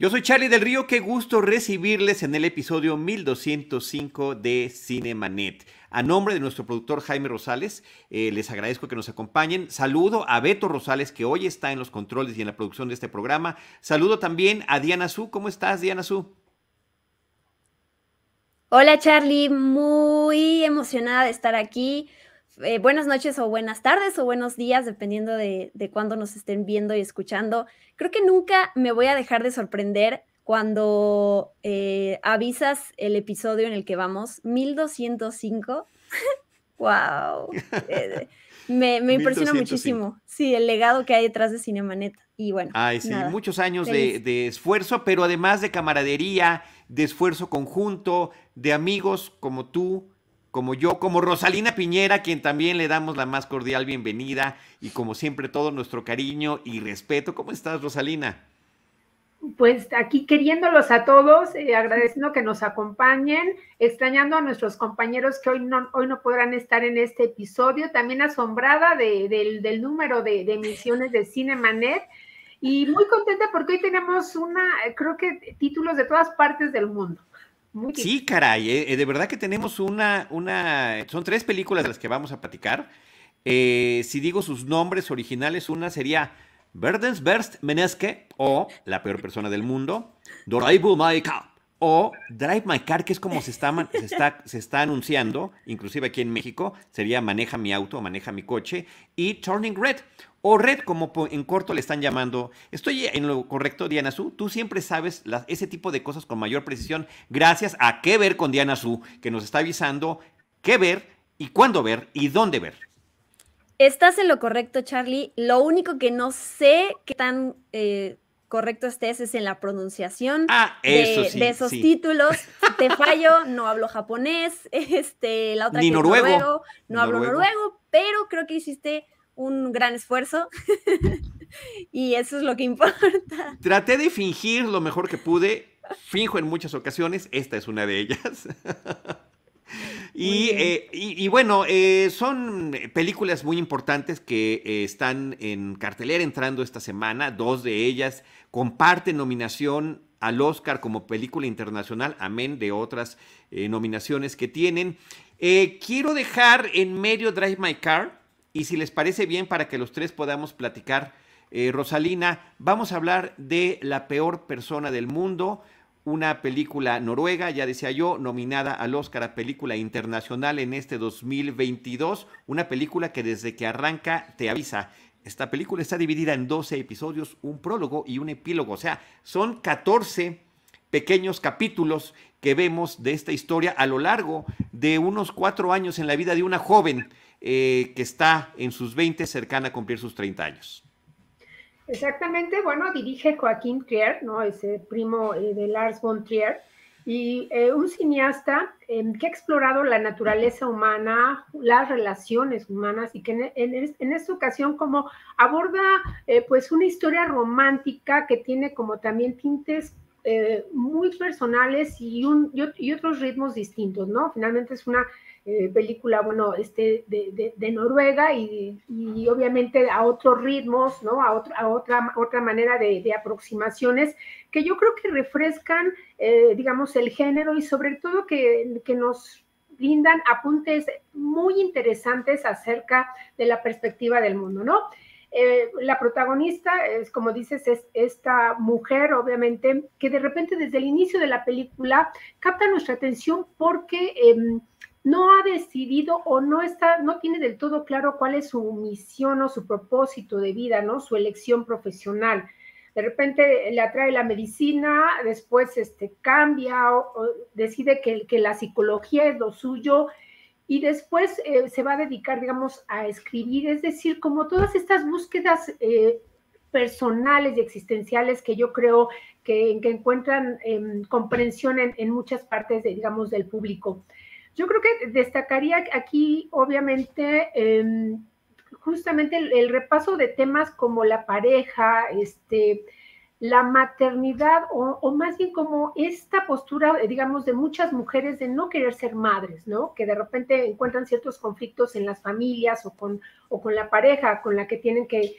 Yo soy Charlie del Río, qué gusto recibirles en el episodio 1205 de Cinemanet. A nombre de nuestro productor Jaime Rosales, eh, les agradezco que nos acompañen. Saludo a Beto Rosales, que hoy está en los controles y en la producción de este programa. Saludo también a Diana Su. ¿Cómo estás, Diana Su? Hola, Charlie. Muy emocionada de estar aquí. Eh, buenas noches o buenas tardes o buenos días, dependiendo de, de cuándo nos estén viendo y escuchando. Creo que nunca me voy a dejar de sorprender cuando eh, avisas el episodio en el que vamos, 1205. ¡Wow! Eh, me, me impresiona muchísimo. Sí, el legado que hay detrás de Cinemanet. Y bueno. Ay, sí, muchos años de, de, esfuerzo, pero además de camaradería, de esfuerzo conjunto, de amigos como tú, como yo, como Rosalina Piñera, quien también le damos la más cordial bienvenida y como siempre todo nuestro cariño y respeto. ¿Cómo estás, Rosalina? Pues aquí queriéndolos a todos, eh, agradeciendo que nos acompañen, extrañando a nuestros compañeros que hoy no, hoy no podrán estar en este episodio, también asombrada de, del, número de, de emisiones de Cinemanet y muy contenta porque hoy tenemos una, creo que títulos de todas partes del mundo. Sí, caray, eh, de verdad que tenemos una, una, son tres películas de las que vamos a platicar. Eh, si digo sus nombres originales, una sería Verdensberst Meneske o La peor persona del mundo, Drive My Car o Drive My Car, que es como se está, se está anunciando, inclusive aquí en México, sería Maneja mi auto, Maneja mi coche, y Turning Red o Red, como en corto le están llamando. Estoy en lo correcto, Diana Su. Tú siempre sabes ese tipo de cosas con mayor precisión, gracias a qué ver con Diana Su, que nos está avisando qué ver y cuándo ver y dónde ver. Estás en lo correcto, Charlie. Lo único que no sé qué tan eh, correcto estés es en la pronunciación ah, eso de, sí, de, esos sí. títulos. Te fallo, no hablo japonés, este, la otra Ni que noruego. Noruego, no hablo noruego, pero creo que hiciste un gran esfuerzo y eso es lo que importa. Traté de fingir lo mejor que pude, finjo en muchas ocasiones, esta es una de ellas. Y, eh, y, y, bueno, eh, son películas muy importantes que eh, están en cartelera entrando esta semana. Dos de ellas comparten nominación al Oscar como película internacional, amén de otras eh, nominaciones que tienen. Eh, quiero dejar en medio Drive My Car y si les parece bien para que los tres podamos platicar, eh, Rosalina, vamos a hablar de La peor persona del mundo una película noruega, ya decía yo, nominada al Oscar a Película Internacional en este 2022, una película que desde que arranca te avisa. Esta película está dividida en 12 episodios, un prólogo y un epílogo, o sea, son 14 pequeños capítulos que vemos de esta historia a lo largo de unos cuatro años en la vida de una joven eh, que está en sus 20, cercana a cumplir sus 30 años. Exactamente, bueno, dirige Joaquín Trier, ¿no? Ese primo eh, de Lars von Trier, y eh, un cineasta eh, que ha explorado la naturaleza humana, las relaciones humanas, y que en, en, en esta ocasión como aborda eh, pues una historia romántica que tiene como también tintes muy personales y, un, y, otros ritmos distintos, ¿no? Finalmente es una eh, película, bueno, este, de, de, de Noruega y, y, obviamente a otros ritmos, ¿no? A, otro, a otra, otra manera de, de, aproximaciones que yo creo que refrescan, eh, digamos, el género y sobre todo que, que nos brindan apuntes muy interesantes acerca de la perspectiva del mundo, ¿no? Eh, la protagonista es, como dices, es esta mujer, obviamente, que de repente desde el inicio de la película capta nuestra atención porque eh, no ha decidido o no está, no tiene del todo claro cuál es su misión o su propósito de vida, ¿no? Su elección profesional. De repente le atrae la medicina, después este, cambia o, decide que, que, la psicología es lo suyo y después eh, se va a dedicar, digamos, a escribir, es decir, como todas estas búsquedas eh, personales y existenciales que yo creo que, encuentran em, comprensión en, muchas partes, de, digamos, del público. Yo creo que destacaría aquí, obviamente, em, justamente el, repaso de temas como la pareja, este, la maternidad o, más bien como esta postura, digamos, de muchas mujeres de no querer ser madres, ¿no? Que de repente encuentran ciertos conflictos en las familias o con, o con la pareja con la que tienen que,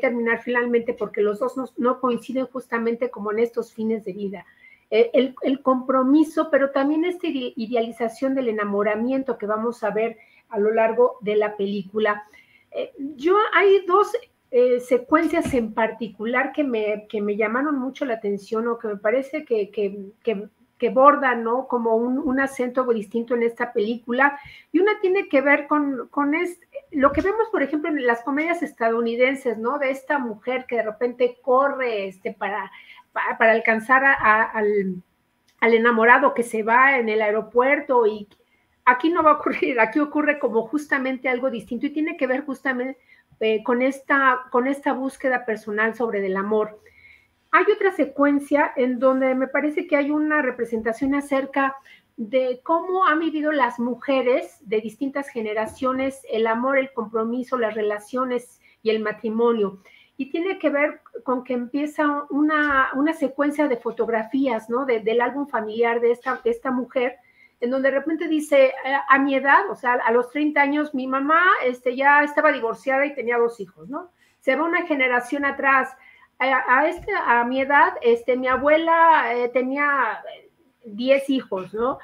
terminar finalmente porque los dos no, coinciden justamente como en estos fines de vida. Eh, el, compromiso, pero también esta idealización del enamoramiento que vamos a ver a lo largo de la película. Eh, yo hay dos eh, secuencias en particular que me, que me llamaron mucho la atención o que me parece que, que, bordan ¿no? como un, un, acento distinto en esta película. Y una tiene que ver con, con lo que vemos, por ejemplo, en las comedias estadounidenses, ¿no? De esta mujer que de repente corre este, para, para, alcanzar al, al enamorado que se va en el aeropuerto y aquí no va a ocurrir, aquí ocurre como justamente algo distinto y tiene que ver justamente eh, con, esta, con esta búsqueda personal sobre el amor. Hay otra secuencia en donde me parece que hay una representación acerca de cómo han vivido las mujeres de distintas generaciones el amor, el compromiso, las relaciones y el matrimonio. Y tiene que ver con que empieza una, una secuencia de fotografías, ¿no? del álbum familiar de esta, de esta mujer, en donde de repente dice, eh, a, mi edad, o sea, a los 30 años, mi mamá este, ya estaba divorciada y tenía dos hijos, ¿no? Se va una generación atrás. A, este, a mi edad, este, mi abuela eh, tenía 10 hijos, ¿no?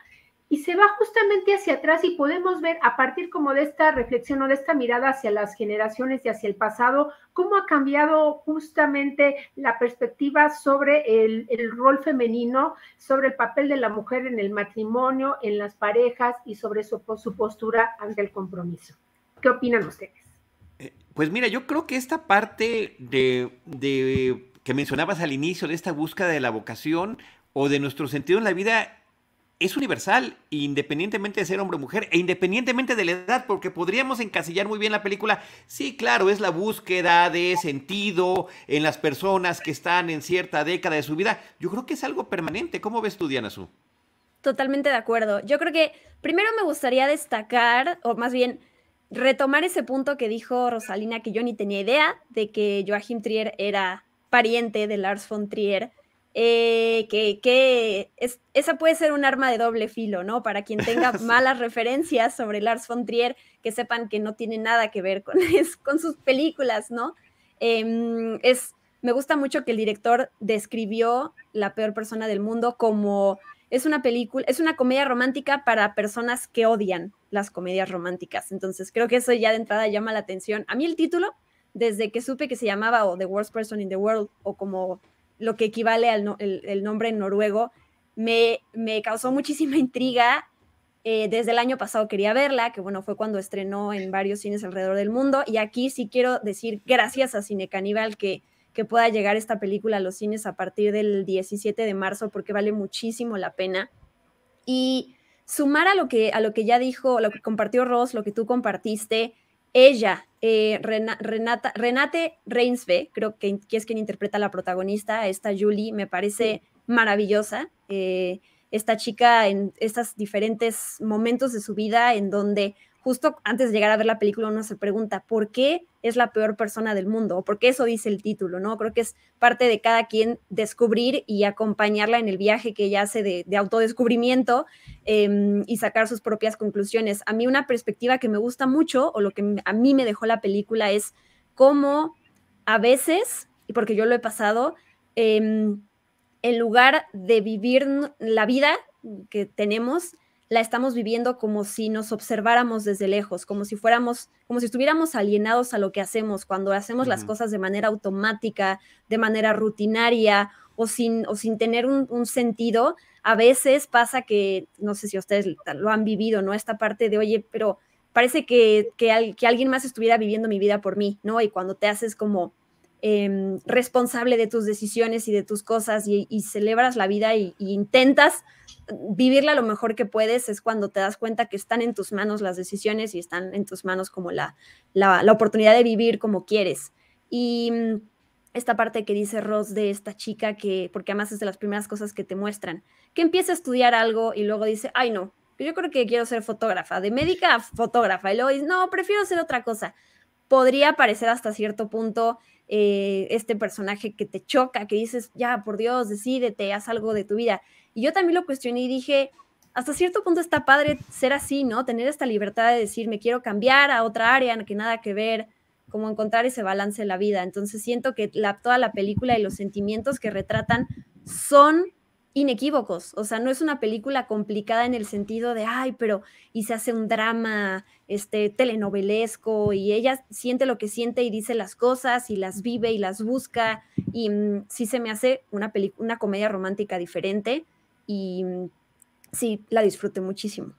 Y se va justamente hacia atrás y podemos ver a partir como de esta reflexión o de esta mirada hacia las generaciones y hacia el pasado, cómo ha cambiado justamente la perspectiva sobre el, rol femenino, sobre el papel de la mujer en el matrimonio, en las parejas y sobre su, su postura ante el compromiso. ¿Qué opinan ustedes? Eh, pues mira, yo creo que esta parte de, de que mencionabas al inicio de esta búsqueda de la vocación o de nuestro sentido en la vida es universal, independientemente de ser hombre o mujer, e independientemente de la edad, porque podríamos encasillar muy bien la película. Sí, claro, es la búsqueda de sentido en las personas que están en cierta década de su vida. Yo creo que es algo permanente. ¿Cómo ves tú, Diana Su? Totalmente de acuerdo. Yo creo que primero me gustaría destacar, o más bien retomar ese punto que dijo Rosalina, que yo ni tenía idea de que Joachim Trier era pariente de Lars von Trier. Eh, que, es, esa puede ser un arma de doble filo, ¿no? Para quien tenga malas referencias sobre Lars von Trier, que sepan que no tiene nada que ver con, con sus películas, ¿no? Em, es, me gusta mucho que el director describió La peor persona del mundo como es una película, es una comedia romántica para personas que odian las comedias románticas. Entonces creo que eso ya de entrada llama la atención. A mí el título, desde que supe que se llamaba o The Worst Person in the World o como lo que equivale al el, nombre en noruego, me, me causó muchísima intriga. Eh, desde el año pasado quería verla, que bueno, fue cuando estrenó en varios cines alrededor del mundo. Y aquí sí quiero decir gracias a Cine Caníbal que, que pueda llegar esta película a los cines a partir del 17 de marzo, porque vale muchísimo la pena. Y sumar a lo que, a lo que ya dijo, lo que compartió Ross, lo que tú compartiste, ella, eh, Renata, Renate Reinsve, creo que, es quien interpreta a la protagonista, esta Julie, me parece maravillosa. Eh, esta chica en estos diferentes momentos de su vida en donde justo antes de llegar a ver la película uno se pregunta, ¿por qué es la peor persona del mundo? ¿O por qué eso dice el título? ¿no? Creo que es parte de cada quien descubrir y acompañarla en el viaje que ella hace de, autodescubrimiento em, y sacar sus propias conclusiones. A mí una perspectiva que me gusta mucho, o lo que a mí me dejó la película, es cómo a veces, y porque yo lo he pasado, em, en lugar de vivir la vida que tenemos, la estamos viviendo como si nos observáramos desde lejos, como si fuéramos, como si estuviéramos alienados a lo que hacemos, cuando hacemos las cosas de manera automática, de manera rutinaria o sin, o sin tener un, sentido. A veces pasa que, no sé si ustedes lo han vivido, ¿no? Esta parte de, oye, pero parece que, que, alguien más estuviera viviendo mi vida por mí, ¿no? Y cuando te haces como em, responsable de tus decisiones y de tus cosas y, celebras la vida y, y intentas vivirla lo mejor que puedes es cuando te das cuenta que están en tus manos las decisiones y están en tus manos como la, la, oportunidad de vivir como quieres. Y mm, esta parte que dice Ross de esta chica que, porque además es de las primeras cosas que te muestran, que empieza a estudiar algo y luego dice, ay no, yo creo que quiero ser fotógrafa, de médica a fotógrafa, y luego dice, no, prefiero ser otra cosa. Podría parecer hasta cierto punto eh, este personaje que te choca, que dices, ya, por Dios, decídete, haz algo de tu vida. Y yo también lo cuestioné y dije, hasta cierto punto está padre ser así, ¿no? Tener esta libertad de decir, me quiero cambiar a otra área, que nada que ver, como encontrar ese balance en la vida. Entonces siento que toda la película y los sentimientos que retratan son inequívocos. O sea, no es una película complicada en el sentido de, ay, pero y se hace un drama este, telenovelesco y ella siente lo que siente y dice las cosas y las vive y las busca. Y mm, sí se me hace una, una comedia romántica diferente y mm, sí, la disfruté muchísimo.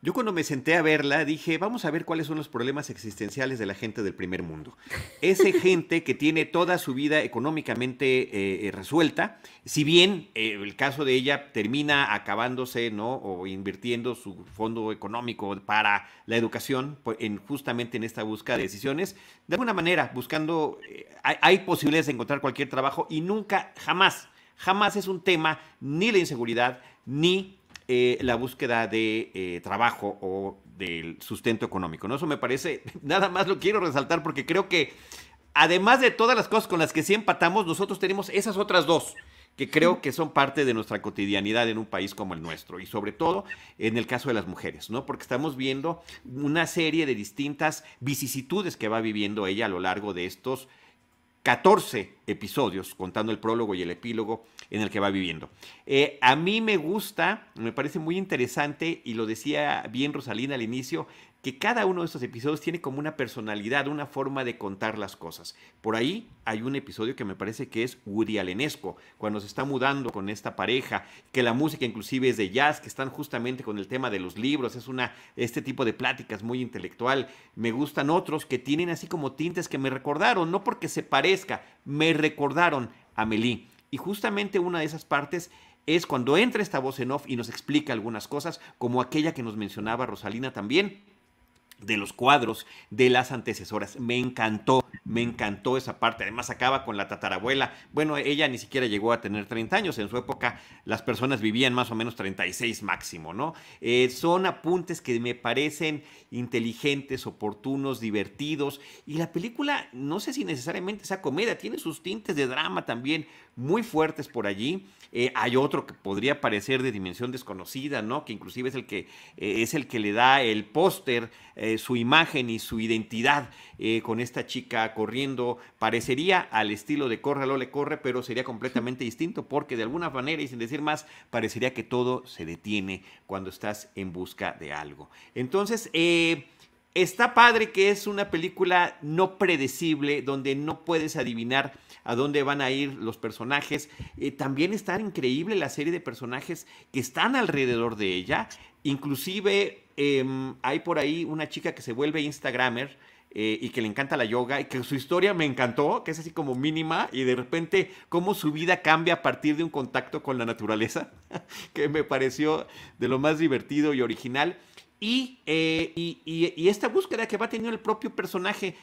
Yo cuando me senté a verla dije, vamos a ver cuáles son los problemas existenciales de la gente del primer mundo. Ese gente que tiene toda su vida económicamente eh, eh, resuelta, si bien eh, el caso de ella termina acabándose, ¿no? O invirtiendo su fondo económico para la educación, pues, en, justamente en esta búsqueda de decisiones, de alguna manera, buscando, hay, hay posibilidades de encontrar cualquier trabajo y nunca, jamás, jamás es un tema ni la inseguridad, ni eh, la búsqueda de eh, trabajo o del sustento económico. ¿no? Eso me parece, nada más lo quiero resaltar porque creo que además de todas las cosas con las que sí empatamos, nosotros tenemos esas otras dos que creo que son parte de nuestra cotidianidad en un país como el nuestro y sobre todo en el caso de las mujeres, ¿no? Porque estamos viendo una serie de distintas vicisitudes que va viviendo ella a lo largo de estos 14 episodios, contando el prólogo y el epílogo en el que va viviendo. Eh, a mí me gusta, me parece muy interesante, y lo decía bien Rosalina al inicio, que cada uno de estos episodios tiene como una personalidad, una forma de contar las cosas. Por ahí hay un episodio que me parece que es Woody Allenesco, cuando se está mudando con esta pareja, que la música inclusive es de jazz, que están justamente con el tema de los libros, es una este tipo de pláticas muy intelectual. Me gustan otros que tienen así como tintes que me recordaron, no porque se parezca, me recordaron a Melí. Y justamente una de esas partes es cuando entra esta voz en off y nos explica algunas cosas, como aquella que nos mencionaba Rosalina también, de los cuadros de las antecesoras. Me encantó, me encantó esa parte. Además acaba con la tatarabuela. Bueno, ella ni siquiera llegó a tener 30 años. En su época las personas vivían más o menos 36 máximo, ¿no? Eh, son apuntes que me parecen inteligentes, oportunos, divertidos. Y la película, no sé si necesariamente sea comedia, tiene sus tintes de drama también muy fuertes por allí. Eh, hay otro que podría parecer de dimensión desconocida, ¿no? Que inclusive es el que, eh, es el que le da el póster, eh, su imagen y su identidad con esta chica corriendo. Parecería al estilo de Corre, le corre, pero sería completamente distinto porque de alguna manera y sin decir más, parecería que todo se detiene cuando estás en busca de algo. Entonces, Está padre que es una película no predecible, donde no puedes adivinar a dónde van a ir los personajes. Eh, también está increíble la serie de personajes que están alrededor de ella. Inclusive em, hay por ahí una chica que se vuelve Instagramer. Eh, y que le encanta la yoga y que su historia me encantó, que es así como mínima y de repente cómo su vida cambia a partir de un contacto con la naturaleza, que me pareció de lo más divertido y original. Eh, y, y, esta búsqueda que va teniendo el propio personaje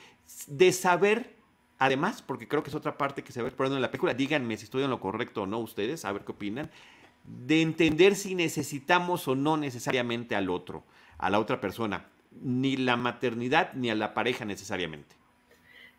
de saber, además, porque creo que es otra parte que se va explorando en la película, díganme si estoy en lo correcto o no ustedes, a ver qué opinan, de entender si necesitamos o no necesariamente al otro, a la otra persona, ni la maternidad ni a la pareja necesariamente.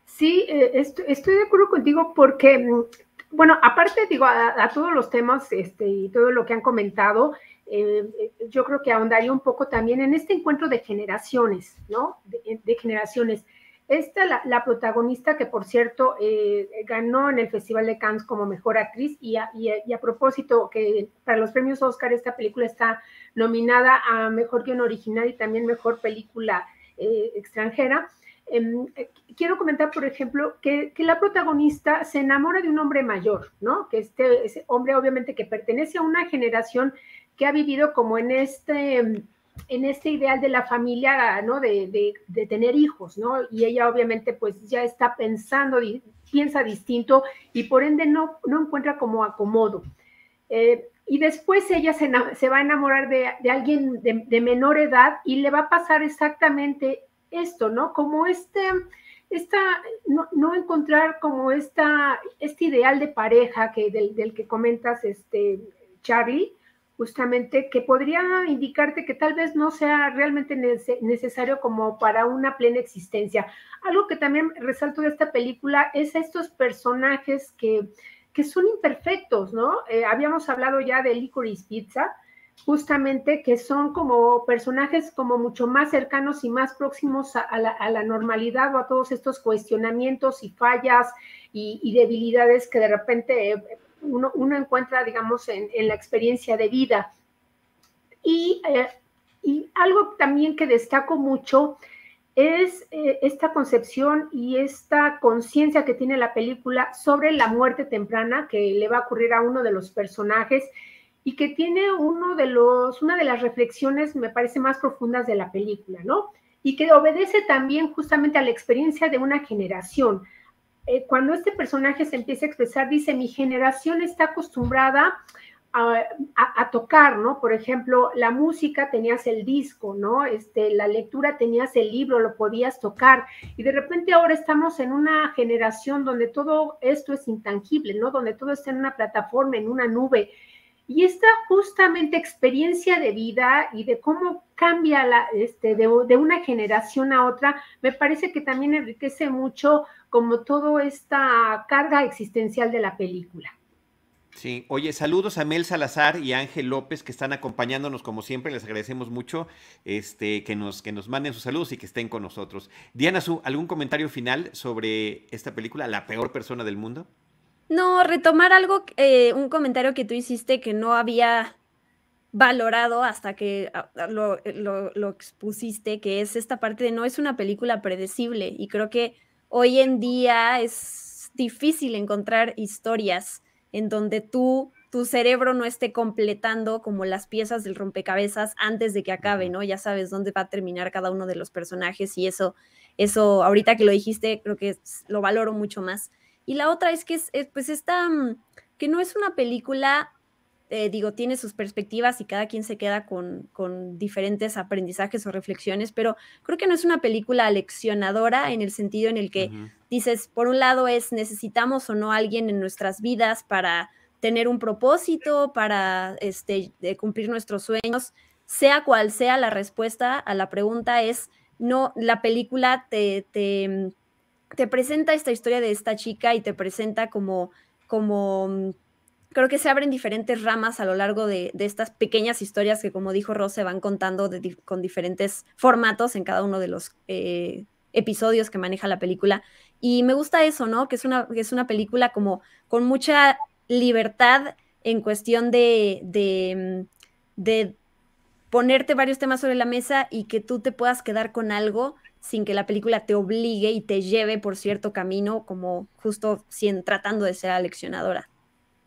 Sí, eh, estoy, de acuerdo contigo porque, mm, bueno, aparte, digo, a, a, todos los temas este, y todo lo que han comentado, eh, eh, yo creo que ahondaría un poco también en este encuentro de generaciones, ¿no? De, generaciones. Esta, la, la, protagonista que por cierto eh, ganó en el Festival de Cannes como mejor actriz y a, y, a, propósito que para los premios Oscar esta película está nominada a mejor guion original y también mejor película extranjera. Em, quiero comentar, por ejemplo, que, que, la protagonista se enamora de un hombre mayor, ¿no? Que este ese hombre obviamente que pertenece a una generación que ha vivido como en este, en este ideal de la familia, ¿no? De, de, tener hijos, ¿no? Y ella obviamente pues ya está pensando, piensa distinto y por ende no, no encuentra como acomodo. Eh, y después ella se, se, va a enamorar de, de alguien de, menor edad y le va a pasar exactamente esto, ¿no? Como este, esta, no, encontrar como esta, este ideal de pareja que, del, que comentas, este, Charlie, justamente, que podría indicarte que tal vez no sea realmente necesario como para una plena existencia. Algo que también resalto de esta película es estos personajes que, que son imperfectos, ¿no? Eh, habíamos hablado ya de Licorice Pizza, justamente que son como personajes como mucho más cercanos y más próximos a, la, normalidad o a todos estos cuestionamientos y fallas y, debilidades que de repente eh, uno, encuentra, digamos, en, la experiencia de vida. Y, eh, y, algo también que destaco mucho es eh, esta concepción y esta conciencia que tiene la película sobre la muerte temprana que le va a ocurrir a uno de los personajes y que tiene uno de los, una de las reflexiones, me parece, más profundas de la película, ¿no? Y que obedece también justamente a la experiencia de una generación. Eh, cuando este personaje se empieza a expresar, dice, mi generación está acostumbrada a, tocar, ¿no? Por ejemplo, la música tenías el disco, ¿no? Este, la lectura tenías el libro, lo podías tocar. Y de repente ahora estamos en una generación donde todo esto es intangible, ¿no? Donde todo está en una plataforma, en una nube. Y esta justamente experiencia de vida y de cómo cambia la, este, de, una generación a otra, me parece que también enriquece mucho como toda esta carga existencial de la película. Sí, oye, saludos a Mel Salazar y Ángel López que están acompañándonos como siempre, les agradecemos mucho este, que, nos, que nos manden sus saludos y que estén con nosotros. Diana Su, ¿algún comentario final sobre esta película, La peor persona del mundo? No, retomar algo, eh, un comentario que tú hiciste que no había valorado hasta que ah, ah, eh, lo, expusiste, que es esta parte de no es una película predecible y creo que hoy en día es difícil encontrar historias en donde tú, tu cerebro no esté completando como las piezas del rompecabezas antes de que acabe, ¿no? Ya sabes dónde va a terminar cada uno de los personajes y eso, eso ahorita que lo dijiste, creo que lo valoro mucho más. Y la otra es que es, pues esta, mm, que no es una película, eh, digo, tiene sus perspectivas y cada quien se queda con, con, diferentes aprendizajes o reflexiones, pero creo que no es una película leccionadora en el sentido en el que dices, por un lado es necesitamos o no a alguien en nuestras vidas para tener un propósito, para este, cumplir nuestros sueños, sea cual sea la respuesta a la pregunta es, no, la película te, te te presenta esta historia de esta chica y te presenta como, como, creo que se abren diferentes ramas a lo largo de, estas pequeñas historias que, como dijo Rose, van contando con diferentes formatos en cada uno de los eh, episodios que maneja la película. Y me gusta eso, ¿no? Que es una, que es una película como con mucha libertad en cuestión de, de, mm, de ponerte varios temas sobre la mesa y que tú te puedas quedar con algo sin que la película te obligue y te lleve por cierto camino, como justo tratando de ser aleccionadora.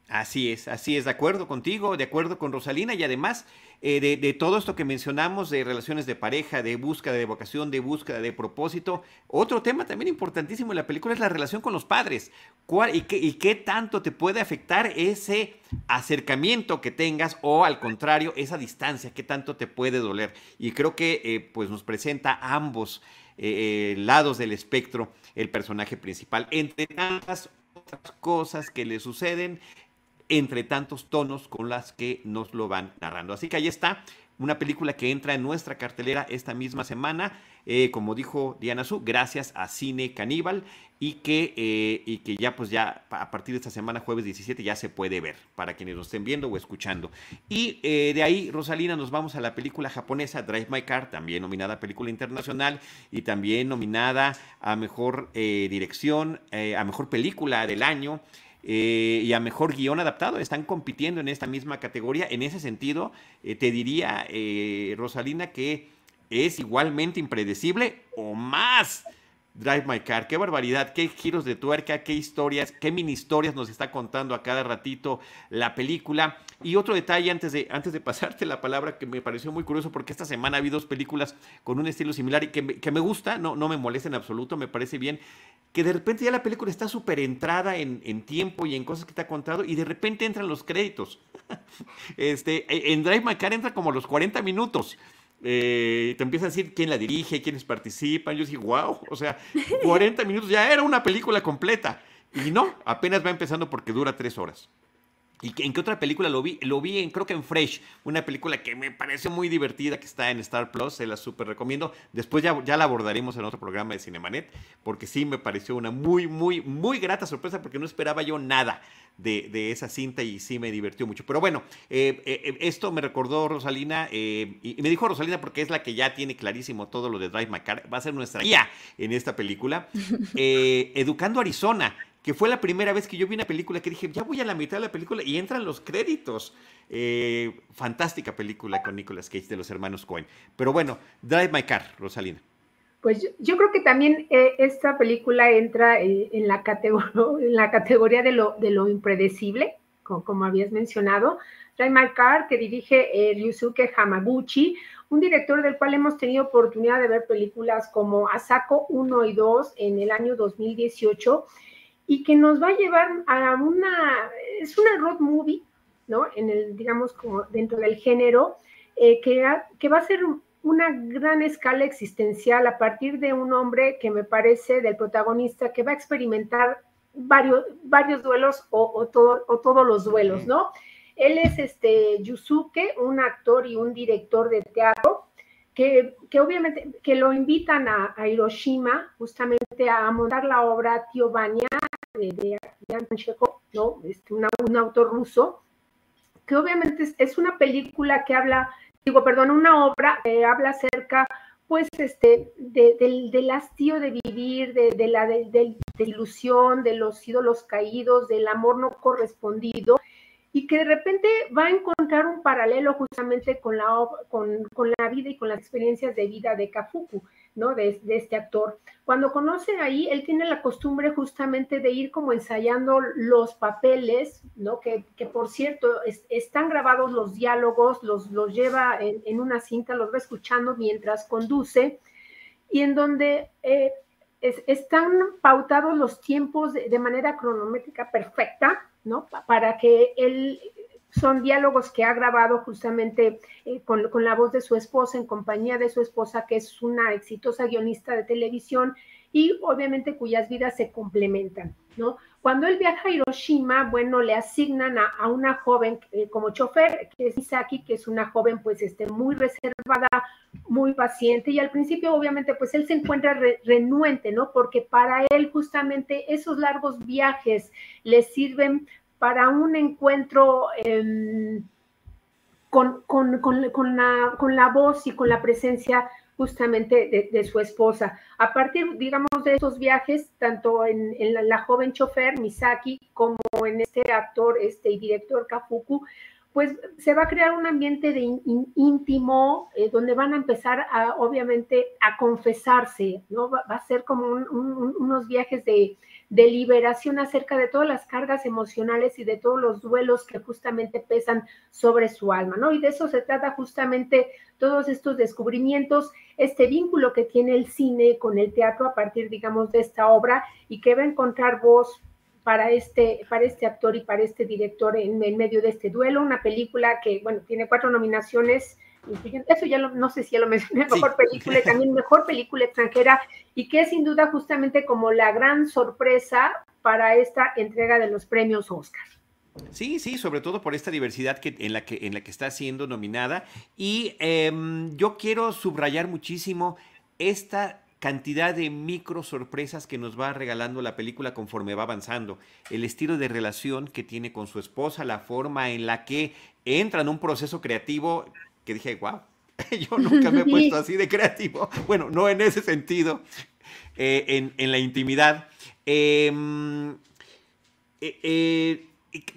Así es, así es, de acuerdo contigo, de acuerdo con Rosalina y además eh, de, todo esto que mencionamos de relaciones de pareja, de búsqueda de vocación, de búsqueda de propósito, otro tema también importantísimo en la película es la relación con los padres. ¿Cuál, y, qué, ¿Y qué tanto te puede afectar ese acercamiento que tengas o al contrario, esa distancia, qué tanto te puede doler? Y creo que eh, pues nos presenta ambos eh, lados del espectro el personaje principal, entre tantas otras cosas que le suceden, entre tantos tonos con las que nos lo van narrando. Así que ahí está, una película que entra en nuestra cartelera esta misma semana, eh, como dijo Diana Su, gracias a Cine Caníbal y que, eh, y que ya pues ya a partir de esta semana, jueves 17, ya se puede ver para quienes lo estén viendo o escuchando. Y eh, de ahí, Rosalina, nos vamos a la película japonesa Drive My Car, también nominada a Película Internacional y también nominada a Mejor Dirección, a Mejor Película del Año. Y a mejor guion adaptado. Están compitiendo en esta misma categoría. En ese sentido, te diría, Rosalina, que es igualmente impredecible o más Drive My Car. Qué barbaridad, qué giros de tuerca, qué historias, qué mini historias nos está contando a cada ratito la película. Y otro detalle antes de, antes de pasarte la palabra que me pareció muy curioso porque esta semana vi dos películas con un estilo similar y que me, que me gusta, no, no me molesta en absoluto, me parece bien, que de repente ya la película está súper entrada en, en, tiempo y en cosas que te ha contado y de repente entran los créditos. este, en Drive My Car entra como los 40 minutos. Eh, te empieza a decir quién la dirige, quiénes participan. Yo dije, wow, o sea, 40 minutos ya era una película completa. Y no, apenas va empezando porque dura tres horas. ¿Y en qué otra película lo vi? Lo vi en, creo que en Fresh, una película que me pareció muy divertida, que está en Star Plus, se la súper recomiendo. Después ya, ya la abordaremos en otro programa de Cinemanet, porque sí me pareció una muy, muy, muy grata sorpresa, porque no esperaba yo nada de, esa cinta y sí me divirtió mucho. Pero bueno, eh, eh, esto me recordó Rosalina, eh, y me dijo Rosalina porque es la que ya tiene clarísimo todo lo de Drive My Car, va a ser nuestra guía en esta película. Educando Arizona que fue la primera vez que yo vi una película que dije, ya voy a la mitad de la película y entran los créditos. Eh, fantástica película con Nicolas Cage de los hermanos Cohen. Pero bueno, Drive My Car, Rosalina. Pues yo, creo que también eh, esta película entra eh, en, la en, la categoría de lo, de lo impredecible, como, habías mencionado. Drive My Car, que dirige Ryusuke Hamaguchi, un director del cual hemos tenido oportunidad de ver películas como Asako 1 y 2 en el año 2018 y que nos va a llevar a una, es una road movie, ¿no? En el, digamos, como dentro del género, eh, que, que va a ser una gran escala existencial a partir de un hombre que me parece del protagonista que va a experimentar varios, varios duelos o, todo, o todos los duelos, ¿no? Él es este Yusuke, un actor y un director de teatro que, que obviamente que lo invitan a, a, Hiroshima justamente a montar la obra Tío Banya de, de ¿no? Este, un autor ruso, que obviamente es, una película que habla, digo, perdón, una obra que habla acerca, pues, este, del, del, hastío de vivir, de, la de, ilusión, de los ídolos caídos, del amor no correspondido, y que de repente va a encontrar un paralelo justamente con la, con, con la vida y con las experiencias de vida de Kafuku. ¿No? De, este actor. Cuando conoce ahí, él tiene la costumbre justamente de ir como ensayando los papeles. Que, por cierto, están grabados los diálogos, los, los lleva en, una cinta, los va escuchando mientras conduce, y en donde eh, están pautados los tiempos de, manera cronométrica perfecta. Para que él son diálogos que ha grabado justamente eh, con, la voz de su esposa, en compañía de su esposa, que es una exitosa guionista de televisión y obviamente cuyas vidas se complementan, ¿no? Cuando él viaja a Hiroshima, bueno, le asignan a, una joven eh, como chofer, que es Isaki, que es una joven pues este, muy reservada, muy paciente, y al principio obviamente pues él se encuentra renuente, ¿no? Porque para él justamente esos largos viajes le sirven para un encuentro em, con, la, voz y con la presencia justamente de, su esposa. A partir, digamos, de esos viajes, tanto en, la, joven chofer Misaki como en este actor este, y director Kafuku, pues se va a crear un ambiente de íntimo eh, donde van a empezar a, obviamente, a confesarse, ¿no? Va, a ser como unos viajes de, de liberación acerca de todas las cargas emocionales y de todos los duelos que justamente pesan sobre su alma, ¿no? Y de eso se trata justamente todos estos descubrimientos, este vínculo que tiene el cine con el teatro a partir, digamos, de esta obra y que va a encontrar voz para este, para este actor y para este director en, en medio de este duelo, una película que, bueno, tiene cuatro nominaciones eso ya no sé si ya lo mencioné, mejor película y también mejor película extranjera, y que es sin duda justamente como la gran sorpresa para esta entrega de los premios Oscar. Sí, sí, sobre todo por esta diversidad que, en, la que, en la que está siendo nominada. Y em, yo quiero subrayar muchísimo esta cantidad de micro sorpresas que nos va regalando la película conforme va avanzando. El estilo de relación que tiene con su esposa, la forma en la que entra en un proceso creativo que dije, wow, yo nunca me he puesto así de creativo. Bueno, no en ese sentido, eh, en, la intimidad. Em, eh, eh,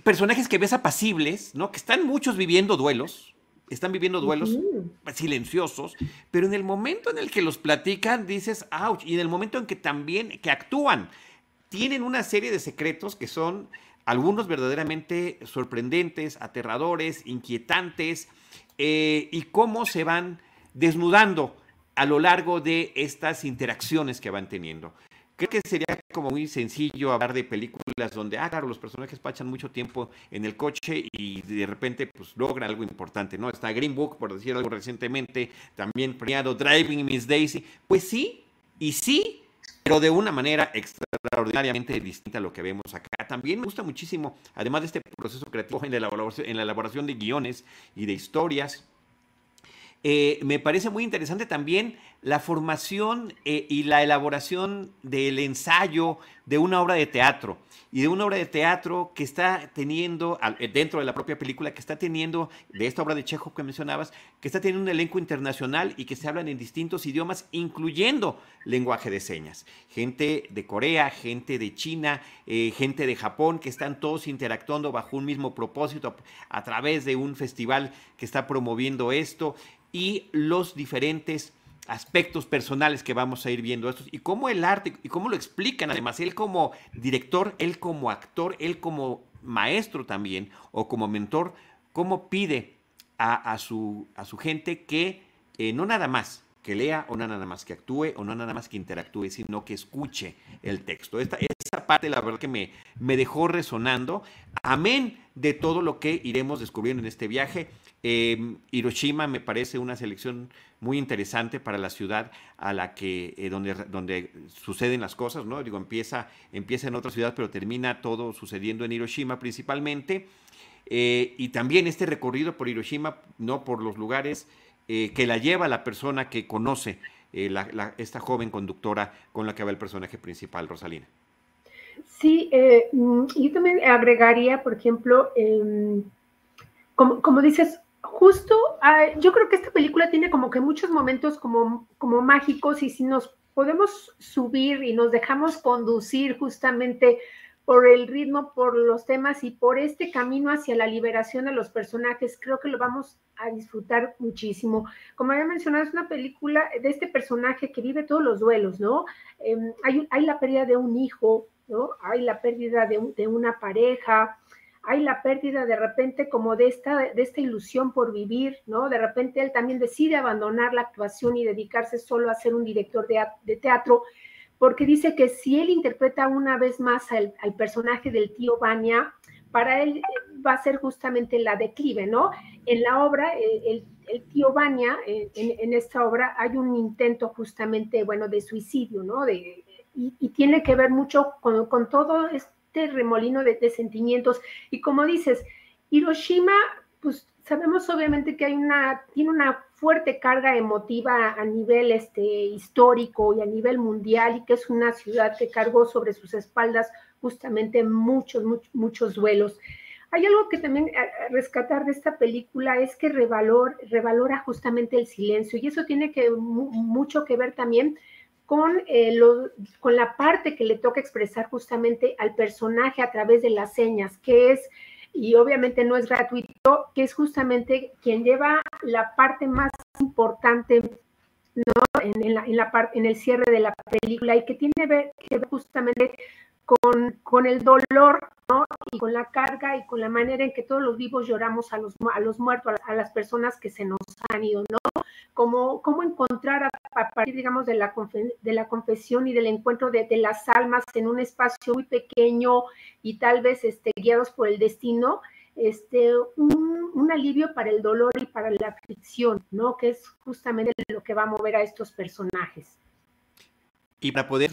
personajes que ves apacibles, ¿no? Que están muchos viviendo duelos, están viviendo duelos silenciosos, pero en el momento en el que los platican dices, ouch, y en el momento en que también, que actúan, tienen una serie de secretos que son algunos verdaderamente sorprendentes, aterradores, inquietantes, eh, y cómo se van desnudando a lo largo de estas interacciones que van teniendo. Creo que sería como muy sencillo hablar de películas donde, ah, claro, los personajes pasan mucho tiempo en el coche y de repente pues logran algo importante, ¿no? Está Green Book, por decir algo recientemente, también premiado Driving Miss Daisy. Pues sí, y sí, pero de una manera extraordinariamente distinta a lo que vemos acá. También me gusta muchísimo, además de este proceso creativo en la elaboración, en la elaboración de guiones y de historias, eh, me parece muy interesante también la formación eh, y la elaboración del ensayo de una obra de teatro y de una obra de teatro que está teniendo, eh, dentro de la propia película, que está teniendo, de esta obra de Chekhov que mencionabas, que está teniendo un elenco internacional y que se hablan en distintos idiomas, incluyendo lenguaje de señas. Gente de Corea, gente de China, gente de Japón, que están todos interactuando bajo un mismo propósito a través de un festival que está promoviendo esto y los diferentes aspectos personales que vamos a ir viendo estos y cómo el arte y cómo lo explican además él como director, él como actor, él como maestro también o como mentor, cómo pide a, su, a su gente que eh, no nada más que lea o no nada más que actúe o no nada más que interactúe, sino que escuche el texto. Esta, esa parte, la verdad que me, me dejó resonando. Amén de todo lo que iremos descubriendo en este viaje. Em, Hiroshima me parece una selección muy interesante para la ciudad a la que eh, donde, donde suceden las cosas, ¿no? Digo, empieza, empieza en otra ciudad, pero termina todo sucediendo en Hiroshima principalmente. Eh, y también este recorrido por Hiroshima, no por los lugares eh, que la lleva la persona que conoce esta joven conductora con la que va el personaje principal, Rosalina. Sí, mm, yo también agregaría, por ejemplo, em, como, como, dices, justo, ah, yo creo que esta película tiene como que muchos momentos como, como mágicos y si nos podemos subir y nos dejamos conducir justamente por el ritmo, por los temas y por este camino hacia la liberación de los personajes, creo que lo vamos a disfrutar muchísimo. Como había mencionado, es una película de este personaje que vive todos los duelos, ¿no? Em, hay, hay, la pérdida de un hijo, ¿no? Hay la pérdida de, una pareja, hay la pérdida de repente como de esta, de esta ilusión por vivir, ¿no? De repente él también decide abandonar la actuación y dedicarse solo a ser un director de, teatro, porque dice que si él interpreta una vez más al, personaje del tío Bania, para él va a ser justamente la declive, ¿no? En la obra, el, tío Bania, en, esta obra hay un intento justamente, bueno, de suicidio, ¿no? De, y, tiene que ver mucho con, todo este remolino de, sentimientos. Y como dices, Hiroshima, pues sabemos obviamente que hay una, tiene una fuerte carga emotiva a nivel este, histórico y a nivel mundial y que es una ciudad que cargó sobre sus espaldas justamente muchos, muchos, muchos duelos. Hay algo que también rescatar de esta película es que revalor, revalora justamente el silencio y eso tiene que, mucho que ver también con, eh, con la parte que le toca expresar justamente al personaje a través de las señas, que es, y obviamente no es gratuito, que es justamente quien lleva la parte más importante ¿no? en, la, en, la en el cierre de la película y que tiene que ver justamente con, con, el dolor ¿no? y con la carga y con la manera en que todos los vivos lloramos a los, a los muertos, a, las personas que se nos han ido, ¿no? Cómo, cómo encontrar a, partir, digamos, de la, de la confesión y del encuentro de, de, las almas en un espacio muy pequeño y tal vez este, guiados por el destino, este, un, un, alivio para el dolor y para la aflicción, ¿no? Que es justamente lo que va a mover a estos personajes. Y para poder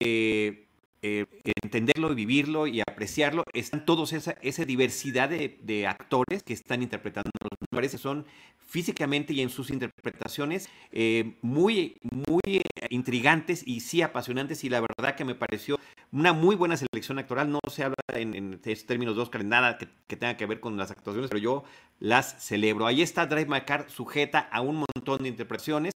eh, eh, entenderlo, vivirlo y apreciarlo, están todos esa, esa diversidad de, actores que están interpretando. Me parece son físicamente y en sus interpretaciones eh, muy, muy intrigantes y sí apasionantes y la verdad que me pareció una muy buena selección actoral. No se habla en, en términos de Oscar nada que, que, tenga que ver con las actuaciones, pero yo las celebro. Ahí está Drive My Car sujeta a un montón de interpretaciones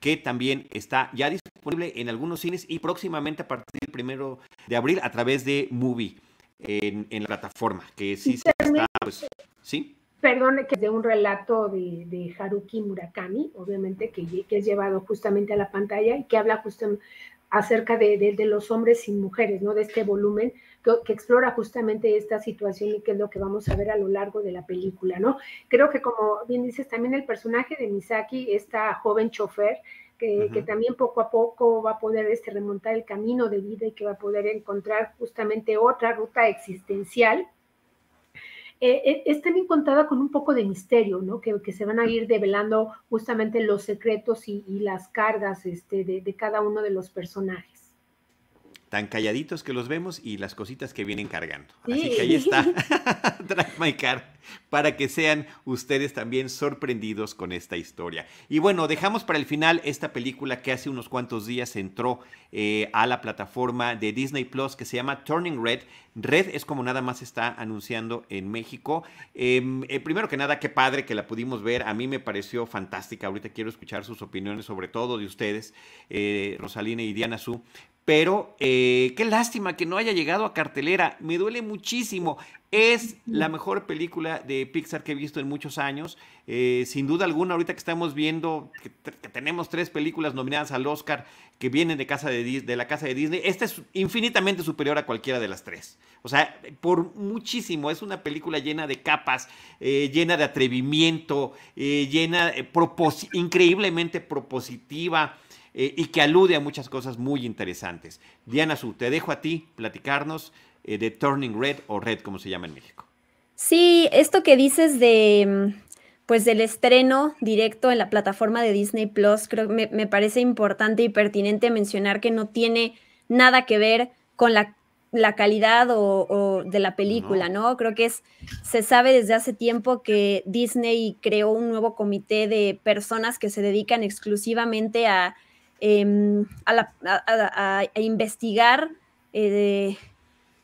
que también está ya disponible en algunos cines y próximamente a partir del primero de abril a través de Movie en, la plataforma, que sí se está, pues, ¿sí? Perdone que es de un relato de, Haruki Murakami, obviamente, que, que, es llevado justamente a la pantalla y que habla justamente acerca de, los hombres y mujeres, ¿no? De este volumen que, explora justamente esta situación y que es lo que vamos a ver a lo largo de la película, ¿no? Creo que como bien dices, también el personaje de Misaki, esta joven chofer, que, también poco a poco va a poder este, remontar el camino de vida y que va a poder encontrar justamente otra ruta existencial. Eh, eh, es también contada con un poco de misterio, ¿no? Que, se van a ir develando justamente los secretos y, las cargas este, de cada uno de los personajes tan calladitos que los vemos y las cositas que vienen cargando. Así que ahí está Drag My Car para que sean ustedes también sorprendidos con esta historia. Y bueno, dejamos para el final esta película que hace unos cuantos días entró eh, a la plataforma de Disney Plus que se llama Turning Red. Red es como nada más está anunciando en México. Em, eh, primero que nada, qué padre que la pudimos ver. A mí me pareció fantástica. Ahorita quiero escuchar sus opiniones, sobre todo de ustedes, eh, Rosalina y Diana Su. Pero eh, qué lástima que no haya llegado a cartelera. Me duele muchísimo. Es la mejor película de Pixar que he visto en muchos años. Eh, sin duda alguna, ahorita que estamos viendo que, tenemos tres películas nominadas al Oscar que vienen de, casa de, de, la casa de Disney, esta es infinitamente superior a cualquiera de las tres. O sea, por muchísimo. Es una película llena de capas, eh, llena de atrevimiento, llena, increíblemente propositiva. Eh, y que alude a muchas cosas muy interesantes. Diana Su, te dejo a ti platicarnos eh, de Turning Red o Red, como se llama en México. Sí, esto que dices de mm, pues del estreno directo en la plataforma de Disney Plus, creo que me, parece importante y pertinente mencionar que no tiene nada que ver con la, calidad o, de la película, ¿no? Creo que es, se sabe desde hace tiempo que Disney creó un nuevo comité de personas que se dedican exclusivamente a Em, a, investigar eh,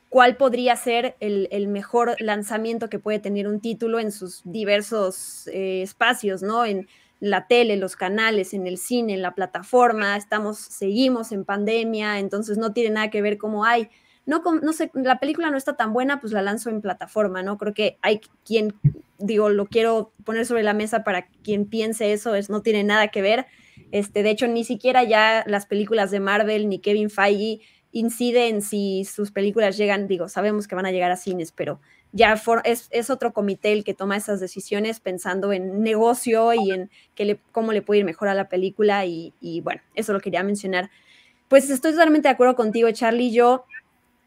cuál podría ser el, mejor lanzamiento que puede tener un título en sus diversos eh, espacios, ¿no? En la tele, los canales, en el cine, en la plataforma, estamos, seguimos en pandemia, entonces no tiene nada que ver cómo hay. No, no sé, la película no está tan buena, pues la lanzo en plataforma, ¿no? Creo que hay quien, digo, lo quiero poner sobre la mesa para quien piense eso, es, no tiene nada que ver este, de hecho, ni siquiera ya las películas de Marvel ni Kevin Feige inciden si sus películas llegan, digo, sabemos que van a llegar a cines, pero ya es, otro comité el que toma esas decisiones pensando en negocio y en que cómo le puede ir mejor a la película y, bueno, eso lo quería mencionar. Pues estoy totalmente de acuerdo contigo, Charlie. Yo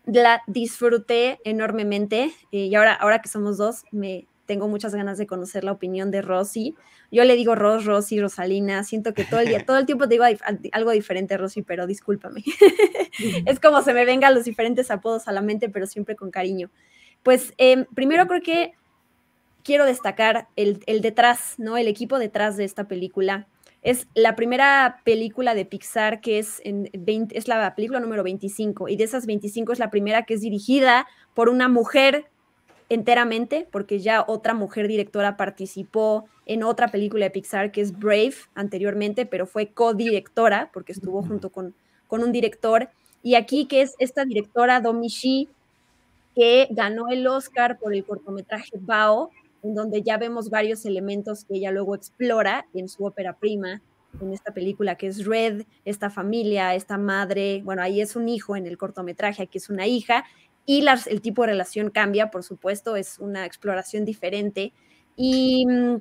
la disfruté enormemente eh, y ahora, ahora que somos dos, me tengo muchas ganas de conocer la opinión de Rosy. Yo le digo Ros, Rosy, Rosalina, siento que todo el día, todo el tiempo te digo algo diferente, Rosy, pero discúlpame. es como se me vengan los diferentes apodos a la mente, pero siempre con cariño. Pues em, primero creo que quiero destacar el, detrás, ¿no? El equipo detrás de esta película. Es la primera película de Pixar que es, en 20, es la película número 25 y de esas 25 es la primera que es dirigida por una mujer enteramente, porque ya otra mujer directora participó en otra película de Pixar que es Brave anteriormente, pero fue co-directora porque estuvo junto con, con un director. Y aquí que es esta directora Domi Shi, que ganó el Oscar por el cortometraje Bao, en donde ya vemos varios elementos que ella luego explora en su ópera prima, en esta película que es Red, esta familia, esta madre, bueno, ahí es un hijo en el cortometraje, aquí es una hija, y el tipo de relación cambia, por supuesto, es una exploración diferente. Y mm,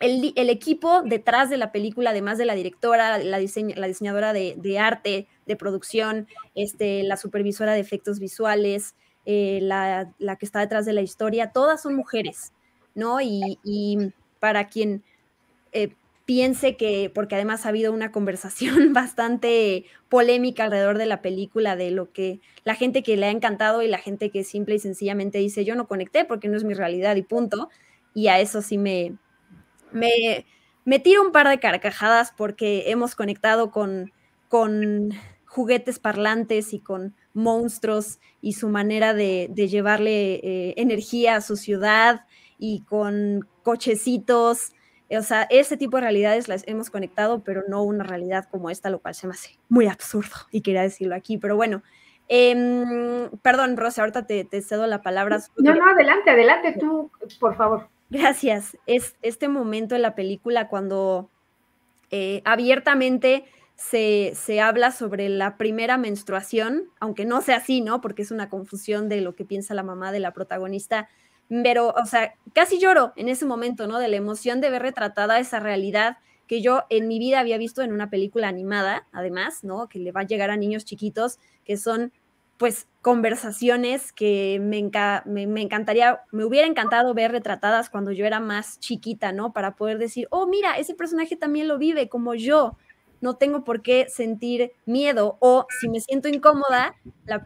el, equipo detrás de la película, además de la directora, la, la diseñadora de, arte, de producción, este, la supervisora de efectos visuales, eh, la, que está detrás de la historia, todas son mujeres, ¿no? Y, para quien eh, piense que, porque además ha habido una conversación bastante polémica alrededor de la película, de lo que la gente que le ha encantado y la gente que simple y sencillamente dice yo no conecté porque no es mi realidad y punto. Y a eso sí me, me, me tiro un par de carcajadas porque hemos conectado con, con juguetes parlantes y con monstruos y su manera de, llevarle eh, energía a su ciudad y con cochecitos o sea, ese tipo de realidades las hemos conectado, pero no una realidad como esta, lo cual se me hace muy absurdo y quería decirlo aquí. Pero bueno, em, perdón, Rosa, ahorita te, cedo la palabra. No, no, adelante, adelante tú, por favor. Gracias. Es este momento en la película cuando eh, abiertamente se, se, habla sobre la primera menstruación, aunque no sea así, ¿no? Porque es una confusión de lo que piensa la mamá de la protagonista pero, o sea, casi lloro en ese momento, ¿no? De la emoción de ver retratada esa realidad que yo en mi vida había visto en una película animada, además, ¿no? Que le va a llegar a niños chiquitos, que son pues conversaciones que me, me, encantaría, me hubiera encantado ver retratadas cuando yo era más chiquita, ¿no? Para poder decir, oh, mira, ese personaje también lo vive como yo, no tengo por qué sentir miedo o si me siento incómoda,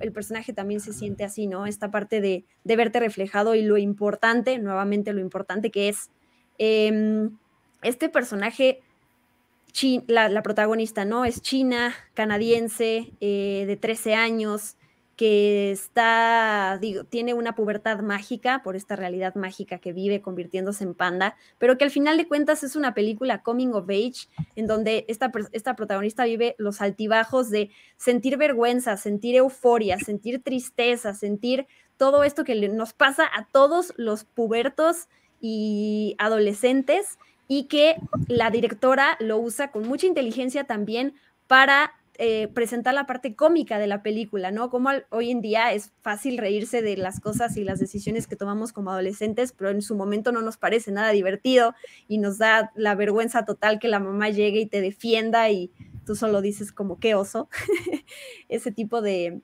el personaje también se siente así, ¿no? Esta parte de, verte reflejado y lo importante, nuevamente lo importante que es em, este personaje, la, protagonista, ¿no? Es china, canadiense, eh, de 13 años, que está, digo, tiene una pubertad mágica por esta realidad mágica que vive convirtiéndose en panda, pero que al final de cuentas es una película coming of age, en donde esta, esta protagonista vive los altibajos de sentir vergüenza, sentir euforia, sentir tristeza, sentir todo esto que nos pasa a todos los pubertos y adolescentes y que la directora lo usa con mucha inteligencia también para eh, presentar la parte cómica de la película, ¿no? Como hoy en día es fácil reírse de las cosas y las decisiones que tomamos como adolescentes, pero en su momento no nos parece nada divertido y nos da la vergüenza total que la mamá llegue y te defienda y tú solo dices como qué oso, ese tipo de,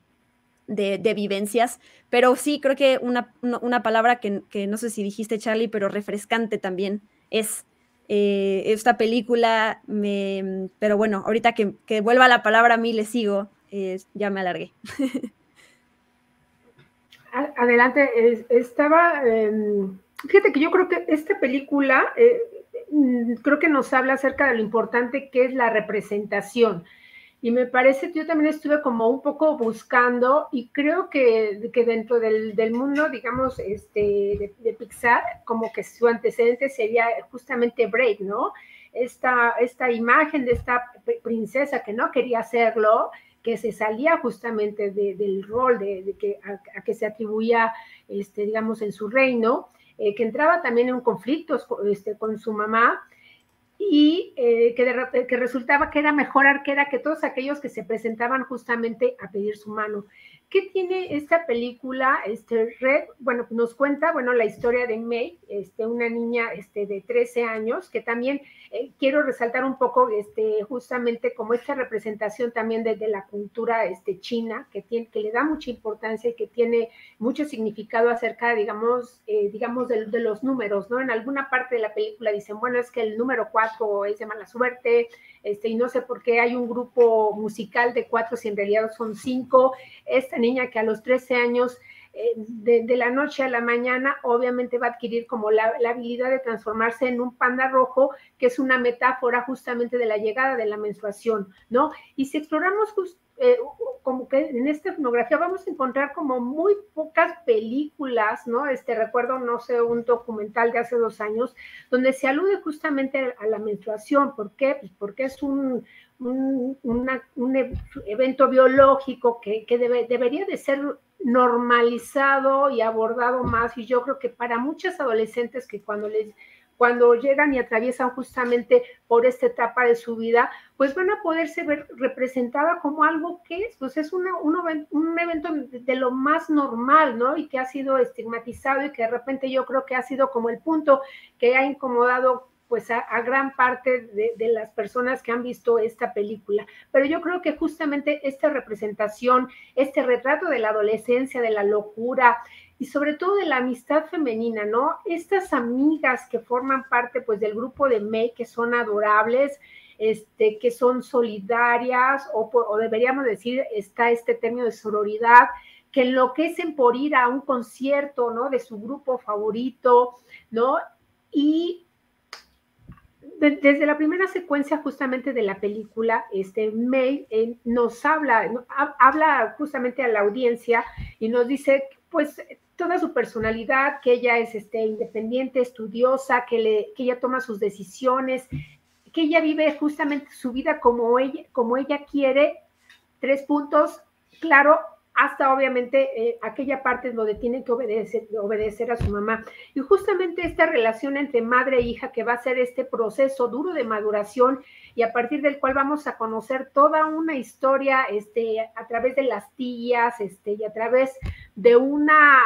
vivencias. Pero sí, creo que una, una palabra que, que no sé si dijiste, Charlie, pero refrescante también es eh, esta película, me, pero bueno, ahorita que, vuelva la palabra a mí le sigo, ya me alargué. Adelante, estaba, em, fíjate que yo creo que esta película eh, mm, creo que nos habla acerca de lo importante que es la representación. Y me parece que yo también estuve como un poco buscando y creo que, que dentro del, del, mundo, digamos, este, de, Pixar, como que su antecedente sería justamente Brave, ¿no? Esta, esta imagen de esta princesa que no quería hacerlo, que se salía justamente del rol de, que, a, que se atribuía, este, digamos, en su reino, eh, que entraba también en conflictos este, con su mamá y eh, que, que, resultaba que era mejor arquera que todos aquellos que se presentaban justamente a pedir su mano. ¿Qué tiene esta película? Este Red, bueno, nos cuenta, bueno, la historia de May, este, una niña este, de 13 años, que también eh, quiero resaltar un poco, este, justamente como esta representación también desde la cultura este, china, que, tiene, que le da mucha importancia y que tiene mucho significado acerca, digamos, eh, digamos de, de, los números, ¿no? En alguna parte de la película dicen, bueno, es que el número 4 es de mala suerte, este, y no sé por qué hay un grupo musical de cuatro si en realidad son cinco. Esta niña que a los 13 años, eh, de, la noche a la mañana, obviamente va a adquirir como la, habilidad de transformarse en un panda rojo, que es una metáfora justamente de la llegada de la menstruación, ¿no? Y si exploramos eh, como que en esta etnografía vamos a encontrar como muy pocas películas, ¿no? Este recuerdo, no sé, un documental de hace dos años, donde se alude justamente a la menstruación. ¿Por qué? Pues porque es un, un, e, evento biológico que, debe, debería de ser normalizado y abordado más. Y yo creo que para muchas adolescentes que cuando les cuando llegan y atraviesan justamente por esta etapa de su vida, pues van a poderse ver representada como algo que es, pues es un, evento de lo más normal, ¿no? Y que ha sido estigmatizado y que de repente yo creo que ha sido como el punto que ha incomodado pues a, gran parte de, de, las personas que han visto esta película. Pero yo creo que justamente esta representación, este retrato de la adolescencia, de la locura, y sobre todo de la amistad femenina, ¿no? Estas amigas que forman parte pues del grupo de May, que son adorables, este, que son solidarias, o, deberíamos decir, está este término de sororidad, que enloquecen por ir a un concierto, ¿no? De su grupo favorito, ¿no? Y desde la primera secuencia justamente de la película, este, May eh, nos habla, habla justamente a la audiencia y nos dice, pues toda su personalidad, que ella es este, independiente, estudiosa, que, le, que ella toma sus decisiones, que ella vive justamente su vida como ella, como ella quiere. Tres puntos, claro, hasta obviamente eh, aquella parte donde tiene que obedecer, obedecer a su mamá. Y justamente esta relación entre madre e hija que va a ser este proceso duro de maduración y a partir del cual vamos a conocer toda una historia este, a través de las tías este, y a través de, una,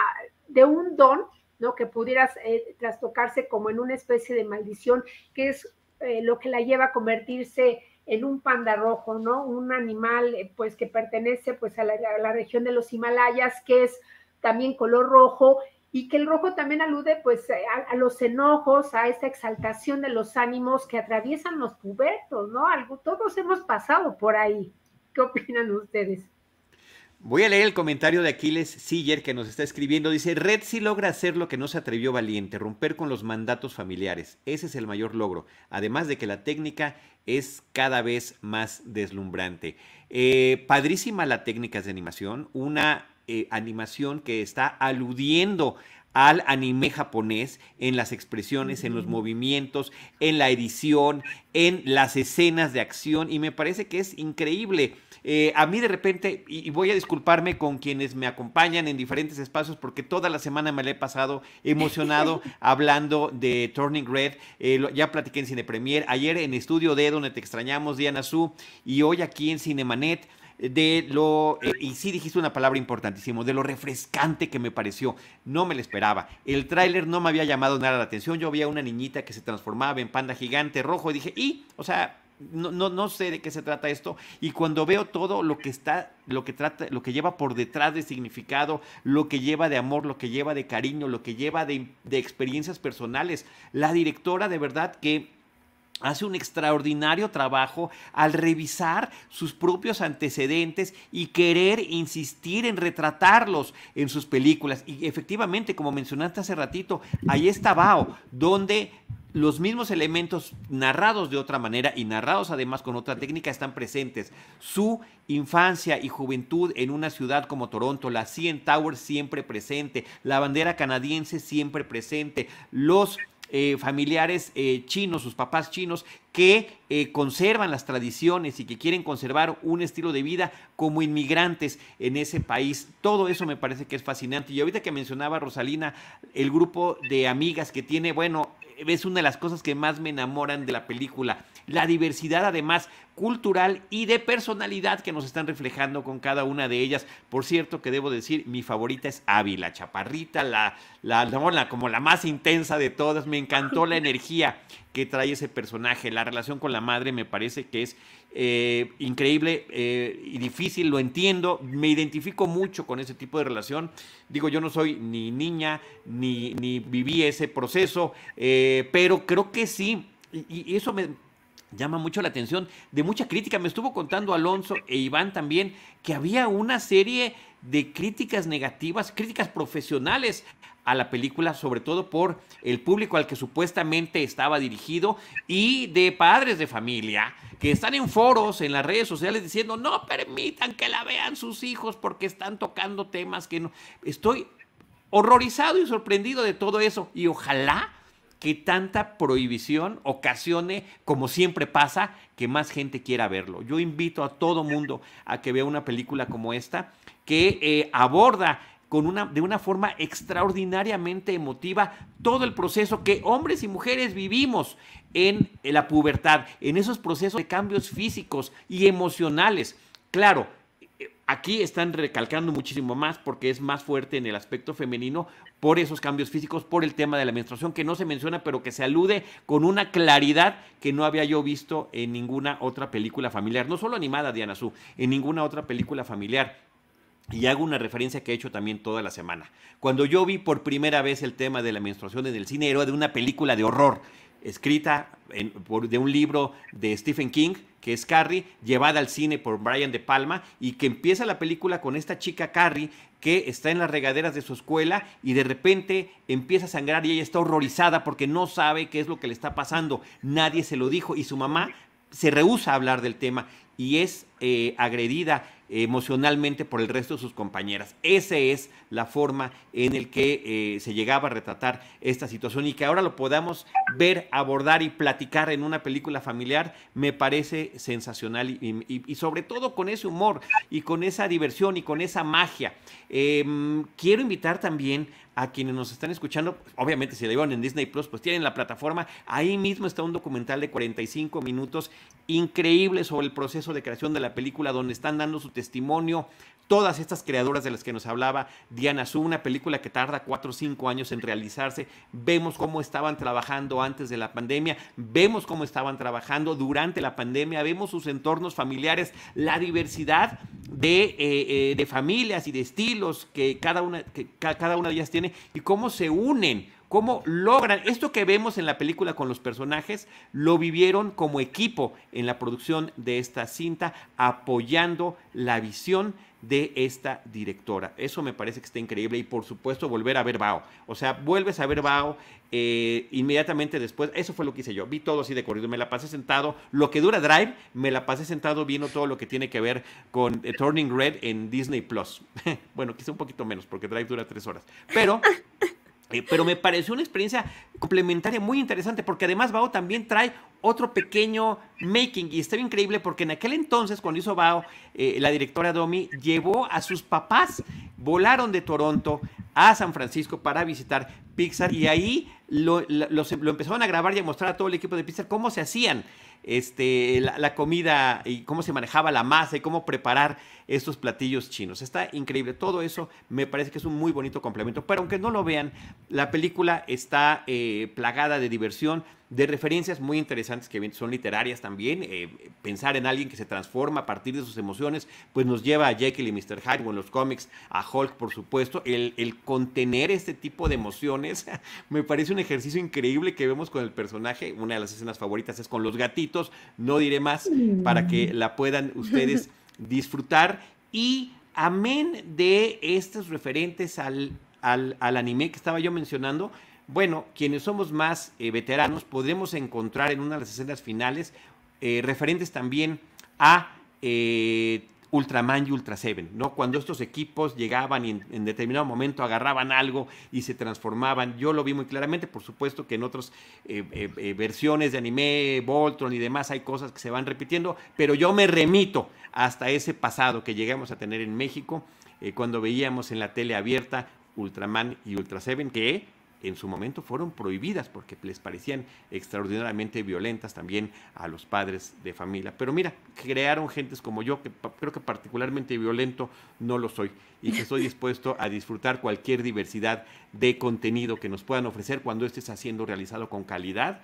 de un don ¿no? que pudieras eh, trastocarse como en una especie de maldición, que es eh, lo que la lleva a convertirse en un panda rojo, ¿no? Un animal eh, pues que pertenece pues a la, región de los Himalayas, que es también color rojo y que el rojo también alude pues a, los enojos, a esa exaltación de los ánimos que atraviesan los pubertos, ¿no? Algo, todos hemos pasado por ahí. ¿Qué opinan ustedes? Voy a leer el comentario de Aquiles Siller que nos está escribiendo. Dice, Red sí logra hacer lo que no se atrevió Valiente, romper con los mandatos familiares. Ese es el mayor logro. Además de que la técnica es cada vez más deslumbrante. Eh, padrísima la técnica de animación, una eh, animación que está aludiendo al anime japonés en las expresiones, en los movimientos, en la edición, en las escenas de acción y me parece que es increíble. Eh, a mí de repente, y, voy a disculparme con quienes me acompañan en diferentes espacios porque toda la semana me la he pasado emocionado hablando de Turning Red. Eh, ya platiqué en Cine Premier, ayer en Estudio D donde te extrañamos, Diana Su, y hoy aquí en Cinemanet de lo, eh, y sí dijiste una palabra importantísima, de lo refrescante que me pareció. No me lo esperaba. El tráiler no me había llamado nada la atención. Yo veía una niñita que se transformaba en panda gigante rojo y dije, y, o sea, no, no, no, sé de qué se trata esto. Y cuando veo todo lo que está, lo que trata, lo que lleva por detrás de significado, lo que lleva de amor, lo que lleva de cariño, lo que lleva de, de experiencias personales, la directora de verdad que hace un extraordinario trabajo al revisar sus propios antecedentes y querer insistir en retratarlos en sus películas. Y efectivamente, como mencionaste hace ratito, ahí está Bao, donde los mismos elementos narrados de otra manera y narrados además con otra técnica están presentes. Su infancia y juventud en una ciudad como Toronto, la CN Tower siempre presente, la bandera canadiense siempre presente, los eh, familiares eh, chinos, sus papás chinos, que eh, conservan las tradiciones y que quieren conservar un estilo de vida como inmigrantes en ese país. Todo eso me parece que es fascinante. Y ahorita que mencionaba Rosalina, el grupo de amigas que tiene, bueno, es una de las cosas que más me enamoran de la película. La diversidad además cultural y de personalidad que nos están reflejando con cada una de ellas. Por cierto, que debo decir, mi favorita es Abby, la chaparrita, la, la, como la más intensa de todas. Me encantó la energía que trae ese personaje. La relación con la madre me parece que es eh, increíble eh, y difícil, lo entiendo. Me identifico mucho con ese tipo de relación. Digo, yo no soy ni niña, ni, ni viví ese proceso, eh, pero creo que sí. y eso me, llama mucho la atención de mucha crítica. Me estuvo contando Alonso e Iván también que había una serie de críticas negativas, críticas profesionales a la película, sobre todo por el público al que supuestamente estaba dirigido y de padres de familia que están en foros, en las redes sociales diciendo no permitan que la vean sus hijos porque están tocando temas que no. Estoy horrorizado y sorprendido de todo eso y ojalá que tanta prohibición ocasione, como siempre pasa, que más gente quiera verlo. Yo invito a todo mundo a que vea una película como esta, que eh, aborda con una, de una forma extraordinariamente emotiva todo el proceso que hombres y mujeres vivimos en la pubertad, en esos procesos de cambios físicos y emocionales. Claro, Aquí están recalcando muchísimo más porque es más fuerte en el aspecto femenino por esos cambios físicos, por el tema de la menstruación que no se menciona, pero que se alude con una claridad que no había yo visto en ninguna otra película familiar, no solo animada Diana Su, en ninguna otra película familiar. Y hago una referencia que he hecho también toda la semana. Cuando yo vi por primera vez el tema de la menstruación en el cine, era de una película de horror, escrita de un libro de Stephen King, que es Carrie, llevada al cine por Brian De Palma, y que empieza la película con esta chica Carrie que está en las regaderas de su escuela y de repente empieza a sangrar y ella está horrorizada porque no sabe qué es lo que le está pasando. Nadie se lo dijo y su mamá se rehúsa a hablar del tema y es eh, agredida emocionalmente por el resto de sus compañeras. Esa es la forma en el que eh, se llegaba a retratar esta situación y que ahora lo podamos ver, abordar y platicar en una película familiar me parece sensacional y, sobre todo con ese humor y con esa diversión y con esa magia. Em, quiero invitar también a quienes nos están escuchando, obviamente si la llevan en Disney Plus, pues tienen la plataforma, ahí mismo está un documental de 45 minutos increíble sobre el proceso de creación de la película donde están dando su testimonio todas estas creadoras de las que nos hablaba Diana Su, una película que tarda cuatro o cinco años en realizarse. Vemos cómo estaban trabajando antes de la pandemia, vemos cómo estaban trabajando durante la pandemia, vemos sus entornos familiares, la diversidad de, eh, eh, de familias y de estilos que cada, una, que cada una de ellas tiene y cómo se unen cómo logran esto que vemos en la película con los personajes, lo vivieron como equipo en la producción de esta cinta, apoyando la visión de esta directora. Eso me parece que está increíble y por supuesto volver a ver Bao. O sea, vuelves a ver Bao eh, inmediatamente después. Eso fue lo que hice yo. Vi todo así de corrido. Me la pasé sentado. Lo que dura Drive, me la pasé sentado viendo todo lo que tiene que ver con eh, Turning Red en Disney Plus. bueno, quizá un poquito menos porque Drive dura tres horas. Pero... Eh, pero me pareció una experiencia complementaria muy interesante porque además Bao también trae otro pequeño making y está increíble porque en aquel entonces cuando hizo Bao, eh, la directora Domi llevó a sus papás, volaron de Toronto a San Francisco para visitar Pixar y ahí lo, lo empezaron a grabar y a mostrar a todo el equipo de Pixar cómo se hacían este, la, comida y cómo se manejaba la masa y cómo preparar estos platillos chinos. Está increíble. Todo eso me parece que es un muy bonito complemento. Pero aunque no lo vean, la película está eh, plagada de diversión de referencias muy interesantes que son literarias también. Eh, pensar en alguien que se transforma a partir de sus emociones, pues nos lleva a Jekyll y Mr. Hyde o en los cómics a Hulk, por supuesto. El, el contener este tipo de emociones me parece un ejercicio increíble que vemos con el personaje. Una de las escenas favoritas es con los gatitos. No diré más para que la puedan ustedes disfrutar. Y amén de estos referentes al, al, al anime que estaba yo mencionando, bueno, quienes somos más eh, veteranos podremos encontrar en una de las escenas finales eh, referentes también a eh, Ultraman y Ultra Seven, ¿no? Cuando estos equipos llegaban y en, determinado momento agarraban algo y se transformaban. Yo lo vi muy claramente, por supuesto que en otras versiones de anime, Voltron y demás hay cosas que se van repitiendo, pero yo me remito hasta ese pasado que llegamos a tener en México cuando veíamos en la tele abierta Ultraman y Ultra Seven, que en su momento fueron prohibidas porque les parecían extraordinariamente violentas también a los padres de familia. Pero mira, crearon gentes como yo, que creo que particularmente violento no lo soy y que estoy dispuesto a disfrutar cualquier diversidad de contenido que nos puedan ofrecer cuando este está siendo realizado con calidad,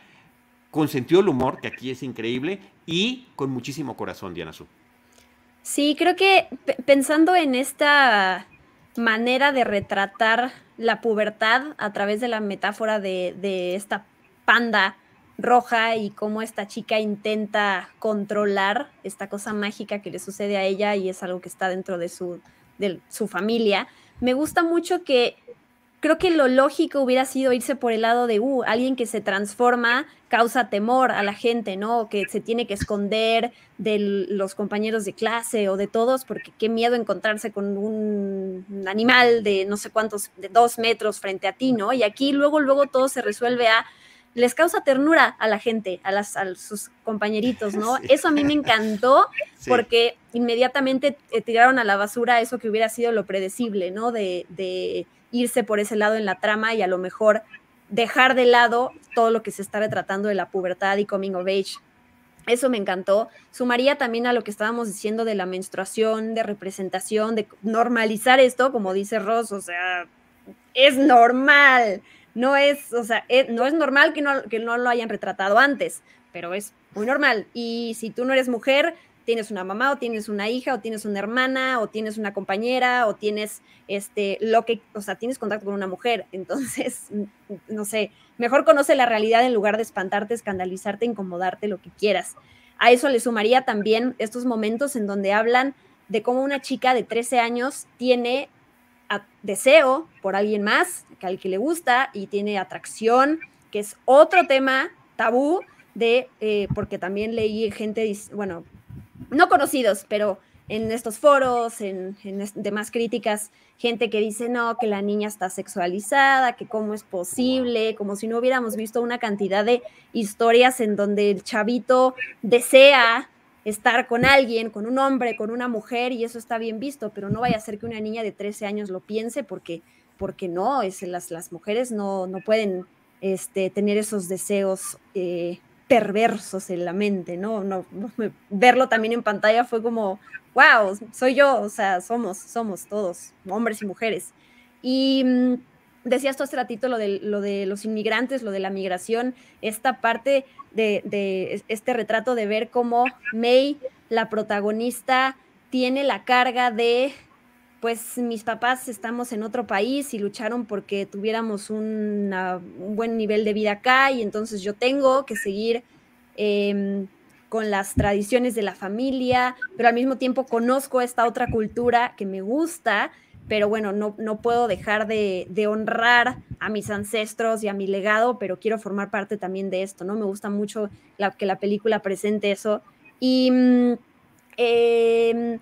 con sentido del humor, que aquí es increíble, y con muchísimo corazón, Diana Su. Sí, creo que pensando en esta manera de retratar la pubertad a través de la metáfora de, esta panda roja y cómo esta chica intenta controlar esta cosa mágica que le sucede a ella y es algo que está dentro de su, de su familia. Me gusta mucho que creo que lo lógico hubiera sido irse por el lado de, uh, alguien que se transforma causa temor a la gente, ¿no? Que se tiene que esconder de los compañeros de clase o de todos, porque qué miedo encontrarse con un animal de no sé cuántos, de dos metros frente a ti, ¿no? Y aquí luego, luego todo se resuelve a, les causa ternura a la gente, a, las, a sus compañeritos, ¿no? Eso a mí me encantó porque inmediatamente eh, tiraron a la basura eso que hubiera sido lo predecible, ¿no? de irse por ese lado en la trama y a lo mejor dejar de lado todo lo que se está retratando de la pubertad y coming of age. Eso me encantó. Sumaría también a lo que estábamos diciendo de la menstruación, de representación, de normalizar esto, como dice Ross, o sea, es normal. No es, o sea, no es normal que no, que no lo hayan retratado antes, pero es muy normal. Y si tú no eres mujer, tienes una mamá o tienes una hija o tienes una hermana o tienes una compañera o tienes este lo que, o sea, tienes contacto con una mujer. Entonces, no sé, mejor conoce la realidad en lugar de espantarte, escandalizarte, incomodarte, lo que quieras. A eso le sumaría también estos momentos en donde hablan de cómo una chica de 13 años tiene deseo por alguien más, que al que le gusta, y tiene atracción, que es otro tema tabú de, eh, porque también leí gente, bueno, no conocidos, pero en estos foros, en, demás críticas, gente que dice, no, que la niña está sexualizada, que cómo es posible, como si no hubiéramos visto una cantidad de historias en donde el chavito desea estar con alguien, con un hombre, con una mujer, y eso está bien visto, pero no vaya a ser que una niña de 13 años lo piense, porque, porque no, es, las, las mujeres no, no pueden este, tener esos deseos. Eh, perversos en la mente, ¿no? no, verlo también en pantalla fue como, wow, soy yo, o sea, somos, somos todos, hombres y mujeres. Y mm, decías tú hace ratito lo de, lo de los inmigrantes, lo de la migración, esta parte de, de este retrato de ver cómo May, la protagonista, tiene la carga de pues mis papás estamos en otro país y lucharon porque tuviéramos un buen nivel de vida acá y entonces yo tengo que seguir em, con las tradiciones de la familia, pero al mismo tiempo conozco esta otra cultura que me gusta, pero bueno, no, no puedo dejar de, honrar a mis ancestros y a mi legado, pero quiero formar parte también de esto, ¿no? Me gusta mucho que la película presente eso. Y... Eh,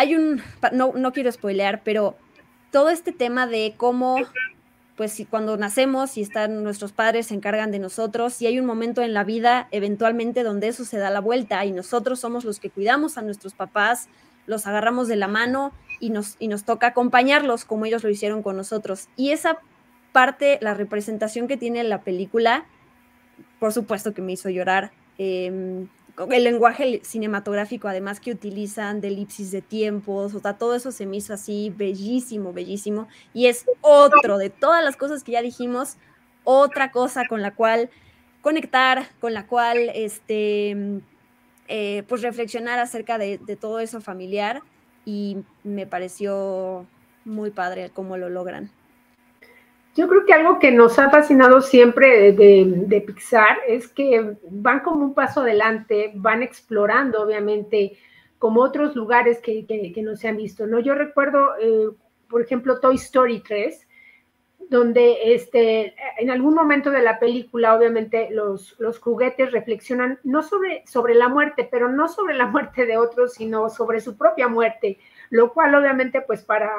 hay un, no, no quiero spoilear, pero todo este tema de cómo, pues si cuando nacemos y están nuestros padres se encargan de nosotros, y hay un momento en la vida eventualmente donde eso se da la vuelta y nosotros somos los que cuidamos a nuestros papás, los agarramos de la mano y nos, y nos toca acompañarlos como ellos lo hicieron con nosotros. Y esa parte, la representación que tiene la película, por supuesto que me hizo llorar. Em, el lenguaje cinematográfico además que utilizan de elipsis de tiempos, o sea, todo eso se me hizo así bellísimo, bellísimo, y es otro de todas las cosas que ya dijimos, otra cosa con la cual conectar, con la cual, este, eh, pues reflexionar acerca de, de todo eso familiar, y me pareció muy padre cómo lo logran. Yo creo que algo que nos ha fascinado siempre de, Pixar es que van como un paso adelante, van explorando, obviamente, como otros lugares que, no se han visto, ¿no? Yo recuerdo, eh, por ejemplo, Toy Story 3, donde este, en algún momento de la película, obviamente, los, los juguetes reflexionan no sobre, sobre la muerte, pero no sobre la muerte de otros, sino sobre su propia muerte, lo cual obviamente, pues para,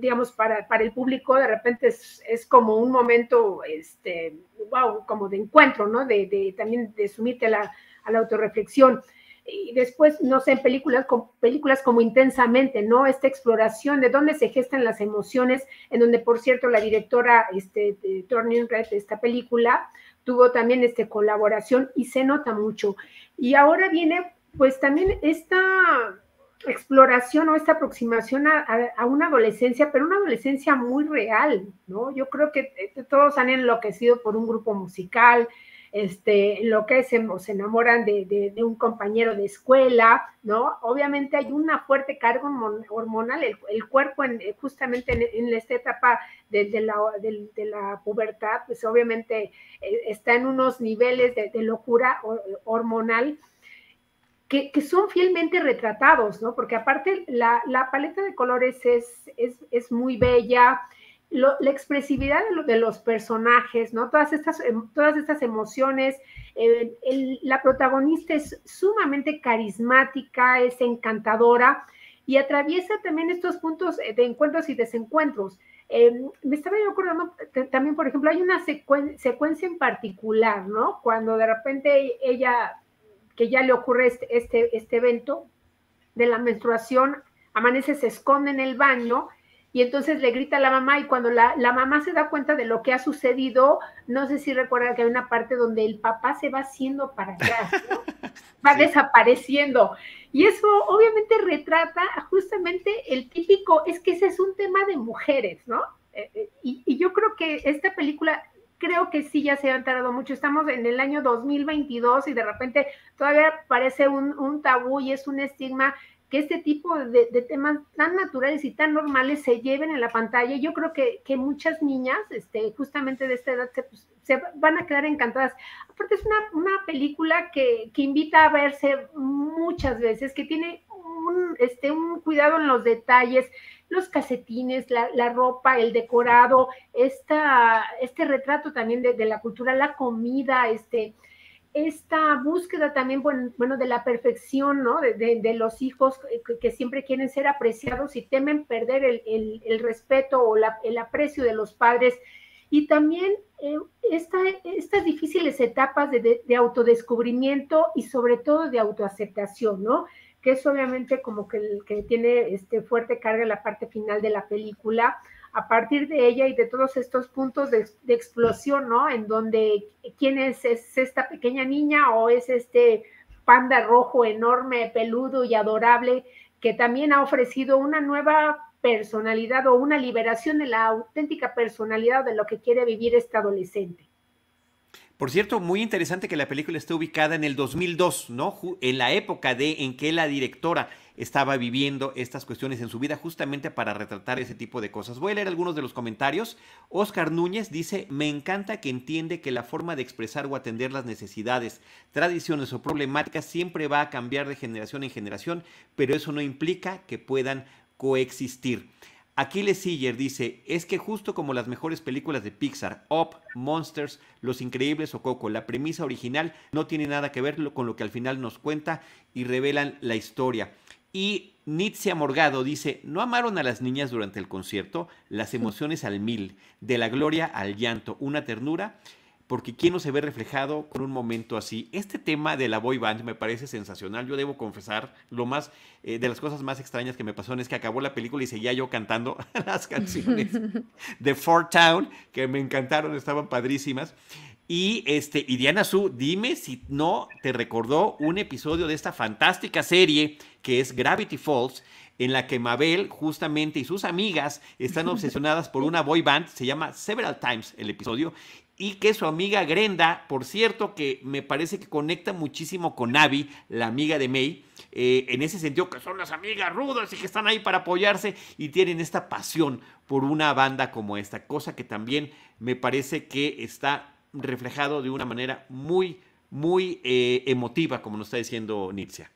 digamos, para, para el público de repente es, es, como un momento, este, wow, como de encuentro, ¿no? De, de también de sumirte a la, a la autorreflexión. Y después, no sé, en películas, películas como Intensamente, ¿no? Esta exploración de dónde se gestan las emociones, en donde, por cierto, la directora este, de Turning Red de esta película tuvo también este, colaboración y se nota mucho. Y ahora viene, pues también esta exploración o esta aproximación a, una adolescencia, pero una adolescencia muy real, ¿no? Yo creo que eh, todos han enloquecido por un grupo musical, este, enloquecen o se enamoran de, un compañero de escuela, ¿no? Obviamente hay una fuerte carga hormonal, el, cuerpo eh, justamente en, esta etapa de, la, de, la, pubertad, pues obviamente eh, está en unos niveles de, locura hormonal que, son fielmente retratados, ¿no? Porque aparte la, paleta de colores es, es, muy bella, la expresividad de, los personajes, ¿no? Todas estas, em, todas estas emociones, eh, la protagonista es sumamente carismática, es encantadora y atraviesa también estos puntos de encuentros y desencuentros. Em, me estaba yo acordando también, por ejemplo, hay una secuencia en particular, ¿no? Cuando de repente ella que ya le ocurre este, este, este evento de la menstruación, amanece, se esconde en el baño y entonces le grita a la mamá y cuando la, mamá se da cuenta de lo que ha sucedido, no sé si recuerdan que hay una parte donde el papá se va haciendo para atrás, va desapareciendo. Y eso obviamente retrata justamente el típico, es que ese es un tema de mujeres, ¿no? Eh, eh, y, y, yo creo que esta película creo que sí ya se ha tardado mucho. Estamos en el año 2022 y de repente todavía parece un, tabú y es un estigma que este tipo de, temas tan naturales y tan normales se lleven en la pantalla. Yo creo que, muchas niñas, este, justamente de esta edad, se, pues, van a quedar encantadas. Aparte es una, película que, que, invita a verse muchas veces, que tiene este, un cuidado en los detalles, los casetines, la, ropa, el decorado, esta, este retrato también de, la cultura, la comida, este, esta búsqueda también, bueno, de la perfección, ¿no? De, los hijos que, siempre quieren ser apreciados y temen perder el, respeto o el aprecio de los padres. Y también eh, estas difíciles etapas de, de, autodescubrimiento y sobre todo de autoaceptación, ¿no? Que es obviamente como que, que tiene este fuerte carga en la parte final de la película. a partir de ella y de todos estos puntos de, explosión, ¿no? En donde quién es, es esta pequeña niña o es este panda rojo enorme, peludo y adorable que también ha ofrecido una nueva personalidad o una liberación de la auténtica personalidad de lo que quiere vivir este adolescente. Por cierto, muy interesante que la película esté ubicada en el 2002, ¿no? En la época de en que la directora estaba viviendo estas cuestiones en su vida justamente para retratar ese tipo de cosas. Voy a leer algunos de los comentarios. Oscar Núñez dice, me encanta que entiende que la forma de expresar o atender las necesidades, tradiciones o problemáticas siempre va a cambiar de generación en generación, pero eso no implica que puedan coexistir. Aquiles Siller dice, es que justo como las mejores películas de Pixar, Up, Monsters, Los Increíbles o Coco, la premisa original no tiene nada que ver con lo que al final nos cuenta y revelan la historia. Y Nitzia Morgado dice, ¿no amaron a las niñas durante el concierto? Las emociones al mil, de la gloria al llanto, una ternura porque quién no se ve reflejado con un momento así. Este tema de la boy band me parece sensacional. Yo debo confesar, lo más eh, de las cosas más extrañas que me pasaron es que acabó la película y seguía yo cantando las canciones de Fort Town, que me encantaron, estaban padrísimas. Y, este, y Diana Su, dime si no te recordó un episodio de esta fantástica serie que es Gravity Falls, en la que Mabel justamente y sus amigas están obsesionadas por una boy band, se llama Several Times el episodio, y que su amiga Grenda, por cierto, que me parece que conecta muchísimo con Abby, la amiga de May, eh, en ese sentido que son las amigas rudas y que están ahí para apoyarse y tienen esta pasión por una banda como esta, cosa que también me parece que está reflejado de una manera muy, muy eh, emotiva, como nos está diciendo Nitzia.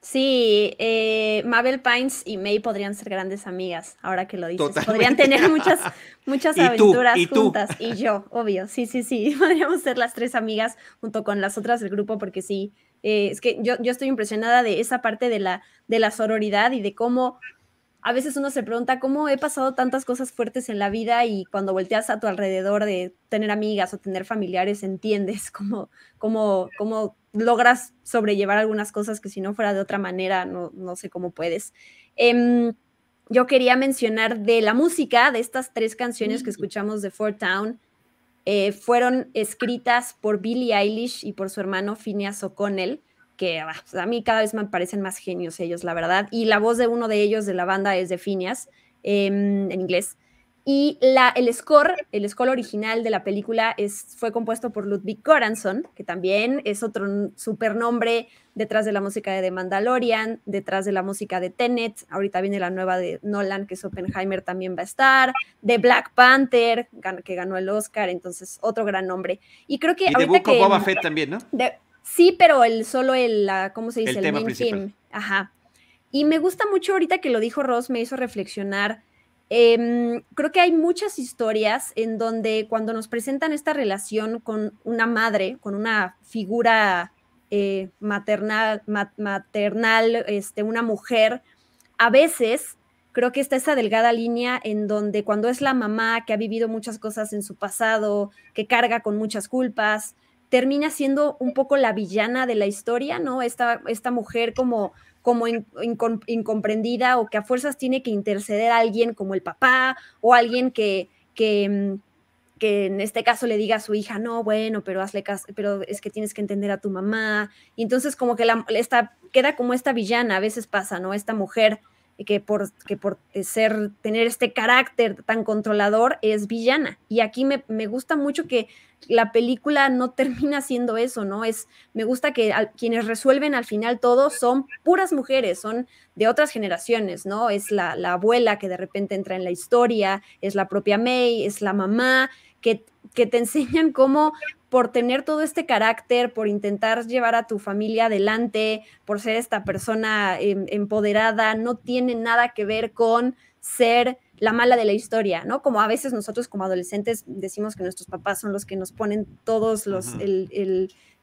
Sí, eh, Mabel Pines y May podrían ser grandes amigas, ahora que lo dices. Podrían tener muchas, muchas aventuras juntas. Y yo, obvio, sí, sí, sí. Podríamos ser las tres amigas junto con las otras del grupo, porque sí, eh, es que yo, yo estoy impresionada de esa parte de la, de la sororidad y de cómo a veces uno se pregunta cómo he pasado tantas cosas fuertes en la vida y cuando volteas a tu alrededor de tener amigas o tener familiares, entiendes cómo, cómo, cómo logras sobrellevar algunas cosas que si no fuera de otra manera, no, no sé cómo puedes. Em, yo quería mencionar de la música, de estas tres canciones que escuchamos de Fort Town, eh, fueron escritas por Billie Eilish y por su hermano Phineas O'Connell, que ah, a mí cada vez me parecen más genios ellos, la verdad. Y la voz de uno de ellos de la banda es de Phineas, em, en inglés. Y la, el score, el score original de la película es, fue compuesto por Ludwig Göransson, que también es otro supernombre detrás de la música de The Mandalorian, detrás de la música de Tenet, ahorita viene la nueva de Nolan, que es Oppenheimer, también va a estar, de Black Panther, que ganó el Oscar, entonces otro gran nombre. Y creo que... Y de Boba Fett también, ¿no? Sí, pero el solo el, la, ¿cómo se dice? El, main Ajá. Y me gusta mucho ahorita que lo dijo Ross, me hizo reflexionar Em, creo que hay muchas historias en donde cuando nos presentan esta relación con una madre, con una figura eh, maternal, maternal este, una mujer, a veces creo que está esa delgada línea en donde cuando es la mamá que ha vivido muchas cosas en su pasado, que carga con muchas culpas, termina siendo un poco la villana de la historia, ¿no? Esta, esta mujer como como incomprendida o que a fuerzas tiene que interceder a alguien como el papá o alguien que, que, mm, que en este caso le diga a su hija, no, bueno, pero hazle caso, pero es que tienes que entender a tu mamá. Y entonces como que la, esta, queda como esta villana, a veces pasa, ¿no? Esta mujer que por, que por ser, tener este carácter tan controlador es villana. Y aquí me, me gusta mucho que la película no termina siendo eso, ¿no? Es, me gusta que quienes resuelven al final todo son puras mujeres, son de otras generaciones, ¿no? Es la, la, abuela que de repente entra en la historia, es la propia May, es la mamá, que, que te enseñan cómo por tener todo este carácter, por intentar llevar a tu familia adelante, por ser esta persona em, empoderada, no tiene nada que ver con ser la mala de la historia, ¿no? Como a veces nosotros como adolescentes decimos que nuestros papás son los que nos ponen todos los,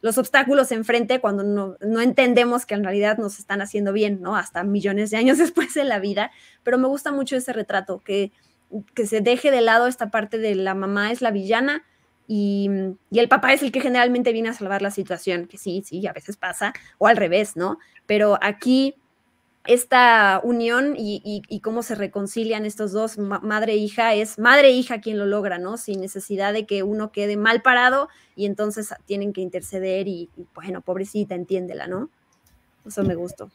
los obstáculos enfrente cuando no, no, entendemos que en realidad nos están haciendo bien, ¿no? Hasta millones de años después de la vida. Pero me gusta mucho ese retrato, que, que se deje de lado esta parte de la mamá es la villana y, y el papá es el que generalmente viene a salvar la situación, que sí, sí, a veces pasa, o al revés, ¿no? Pero aquí esta unión y, cómo se reconcilian estos dos, madre e hija, es madre e hija quien lo logra, ¿no? Sin necesidad de que uno quede mal parado y entonces tienen que interceder y, bueno, pobrecita, entiéndela, ¿no? Eso me gustó.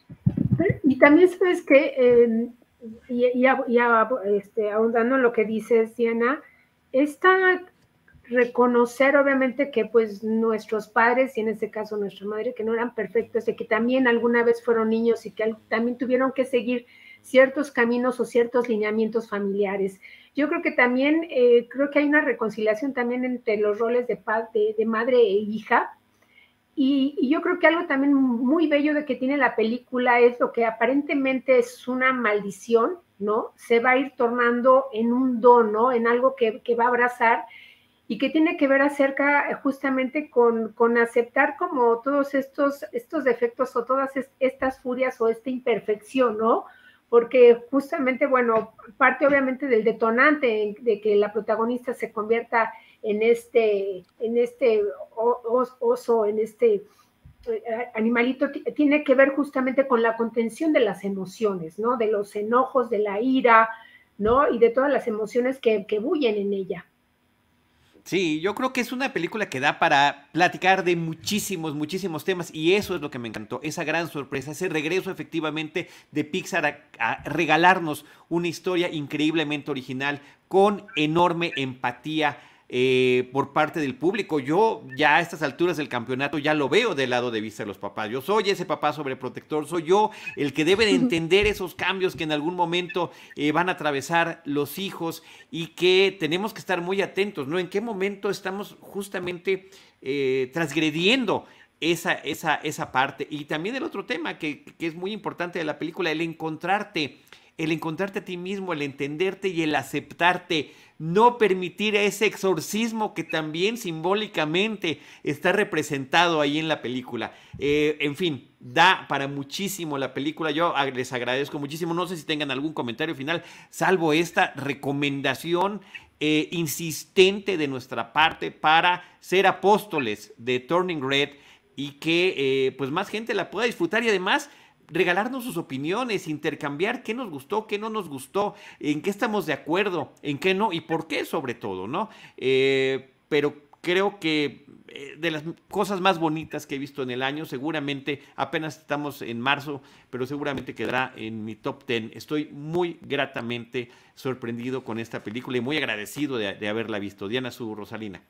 Y también sabes que, y, este, ahondando lo que dices, Diana, esta reconocer obviamente que pues nuestros padres y en este caso nuestra madre que no eran perfectos y que también alguna vez fueron niños y que también tuvieron que seguir ciertos caminos o ciertos lineamientos familiares. Yo creo que también, eh, creo que hay una reconciliación también entre los roles de, de, de madre e hija. Y, yo creo que algo también muy bello de que tiene la película es lo que aparentemente es una maldición, ¿no? Se va a ir tornando en un don, ¿no? En algo que, que va a abrazar y que tiene que ver acerca eh, justamente con, con, aceptar como todos estos, estos defectos o todas estas furias o esta imperfección, ¿no? Porque justamente, bueno, parte obviamente del detonante de que la protagonista se convierta en este, en este oso, en este eh, animalito, tiene que ver justamente con la contención de las emociones, ¿no? De los enojos, de la ira, ¿no? Y de todas las emociones que, que bullen en ella. Sí, yo creo que es una película que da para platicar de muchísimos, muchísimos temas y eso es lo que me encantó, esa gran sorpresa, ese regreso efectivamente de Pixar a, regalarnos una historia increíblemente original con enorme empatía eh, por parte del público. Yo ya a estas alturas del campeonato ya lo veo del lado de vista de los papás. Yo soy ese papá sobreprotector, soy yo el que debe de entender esos cambios que en algún momento eh, van a atravesar los hijos y que tenemos que estar muy atentos, ¿no? En qué momento estamos justamente eh, transgrediendo esa, esa, esa parte. Y también el otro tema que, que es muy importante de la película, el encontrarte el encontrarte a ti mismo, el entenderte y el aceptarte, no permitir ese exorcismo que también simbólicamente está representado ahí en la película. Eh, en fin, da para muchísimo la película. Yo les agradezco muchísimo. No sé si tengan algún comentario final, salvo esta recomendación eh, insistente de nuestra parte para ser apóstoles de Turning Red y que eh, pues más gente la pueda disfrutar y además regalarnos sus opiniones, intercambiar qué nos gustó, qué no nos gustó, en qué estamos de acuerdo, en qué no y por qué sobre todo, ¿no? Eh, pero creo que eh, de las cosas más bonitas que he visto en el año, seguramente apenas estamos en marzo, pero seguramente quedará en mi top 10. Estoy muy gratamente sorprendido con esta película y muy agradecido de, de haberla visto. Diana Su Rosalina.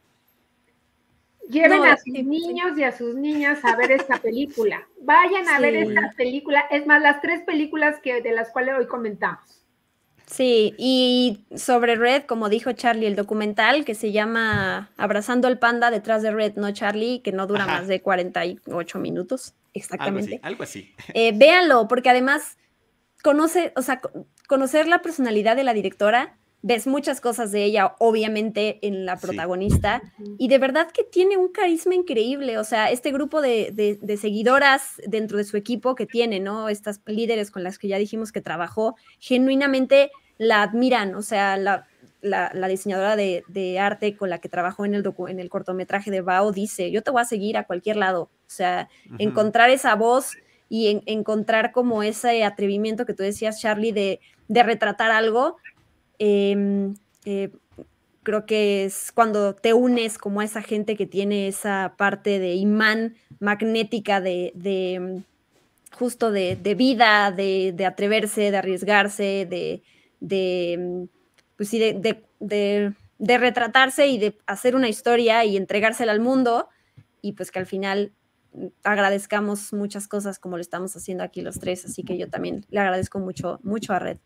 Lleven a sus niños y a sus niñas a ver esta película. Vayan a ver esta película. Es más, las tres películas que, de las cuales hoy comentamos. Sí, y sobre Red, como dijo Charlie, el documental que se llama Abrazando al Panda detrás de Red, ¿no, Charlie? Que no dura más de 48 minutos, exactamente. Algo así. Eh, véanlo, porque además conoce, o sea, conocer la personalidad de la directora ves muchas cosas de ella, obviamente, en la protagonista, y de verdad que tiene un carisma increíble, o sea, este grupo de, seguidoras dentro de su equipo que tiene, ¿no? Estas líderes con las que ya dijimos que trabajó, genuinamente la admiran, o sea, la, diseñadora de, arte con la que trabajó en el, en el cortometraje de Bao dice, yo te voy a seguir a cualquier lado, o sea, encontrar esa voz y encontrar como ese atrevimiento que tú decías, Charlie, de, de retratar algo, Em, eh, creo que es cuando te unes como a esa gente que tiene esa parte de imán magnética de, em, justo de, vida, de, atreverse, de arriesgarse, de, em, pues sí, de, retratarse y de hacer una historia y entregársela al mundo y pues que al final mm, agradezcamos muchas cosas como lo estamos haciendo aquí los tres, así que yo también le agradezco mucho, mucho a Red.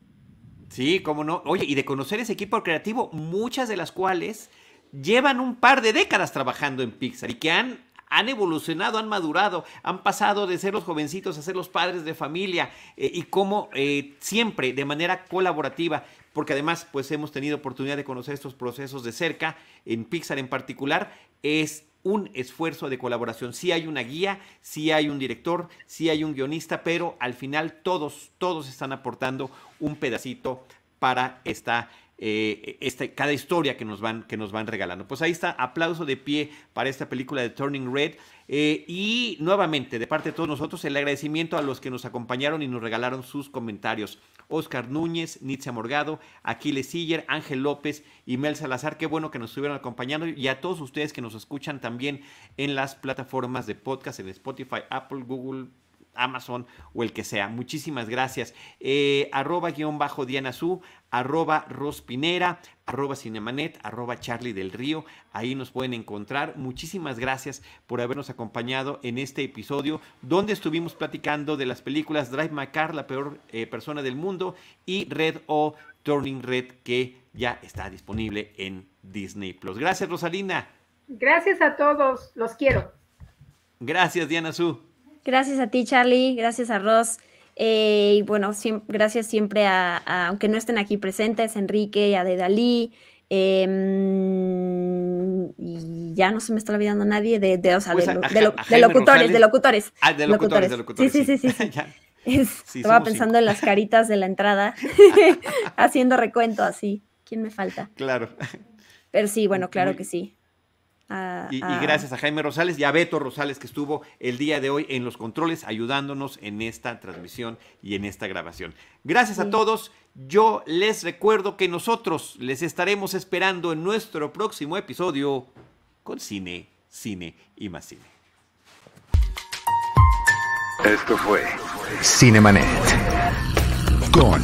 Sí, cómo no. Oye, y de conocer ese equipo creativo, muchas de las cuales llevan un par de décadas trabajando en Pixar y que han, han evolucionado, han madurado, han pasado de ser los jovencitos a ser los padres de familia eh, y cómo eh, siempre de manera colaborativa, porque además pues hemos tenido oportunidad de conocer estos procesos de cerca, en Pixar en particular, es un esfuerzo de colaboración. Sí hay una guía, sí hay un director, sí hay un guionista, pero al final todos, todos están aportando un pedacito para esta eh, cada historia que nos, van, que nos van regalando. Pues ahí está, aplauso de pie para esta película de Turning Red. Eh, y nuevamente, de parte de todos nosotros, el agradecimiento a los que nos acompañaron y nos regalaron sus comentarios. Oscar Núñez, Nitzia Morgado, Aquiles Siller, Ángel López y Mel Salazar. Qué bueno que nos estuvieron acompañando y a todos ustedes que nos escuchan también en las plataformas de podcast, en Spotify, Apple, Google, Amazon o el que sea. Muchísimas gracias. Eh, arroba guion bajo Diana Su, arroba Rospinera, arroba Cinemanet, arroba Charlie del Río. Ahí nos pueden encontrar. Muchísimas gracias por habernos acompañado en este episodio donde estuvimos platicando de las películas Drive My Car, la peor eh, persona del mundo, y Red o Turning Red, que ya está disponible en Disney Plus. Gracias, Rosalina. Gracias a todos. Los quiero. Gracias, Diana Su. Gracias a ti, Charlie. Gracias a Ross. Eh, y bueno, gracias siempre a, aunque no estén aquí presentes, Enrique, a Dedalí. Em, y ya no se me está olvidando nadie de, de, o sea, pues de, locutores, de locutores. Ah, de locutores, de locutores. Sí, sí, sí. sí, estaba pensando en las caritas de la entrada, haciendo recuento así. ¿Quién me falta? Claro. Pero sí, bueno, claro que sí y, gracias a Jaime Rosales y a Beto Rosales que estuvo el día de hoy en los controles ayudándonos en esta transmisión y en esta grabación. Gracias a todos. Yo les recuerdo que nosotros les estaremos esperando en nuestro próximo episodio con cine, cine y más cine. Esto fue Cinemanet con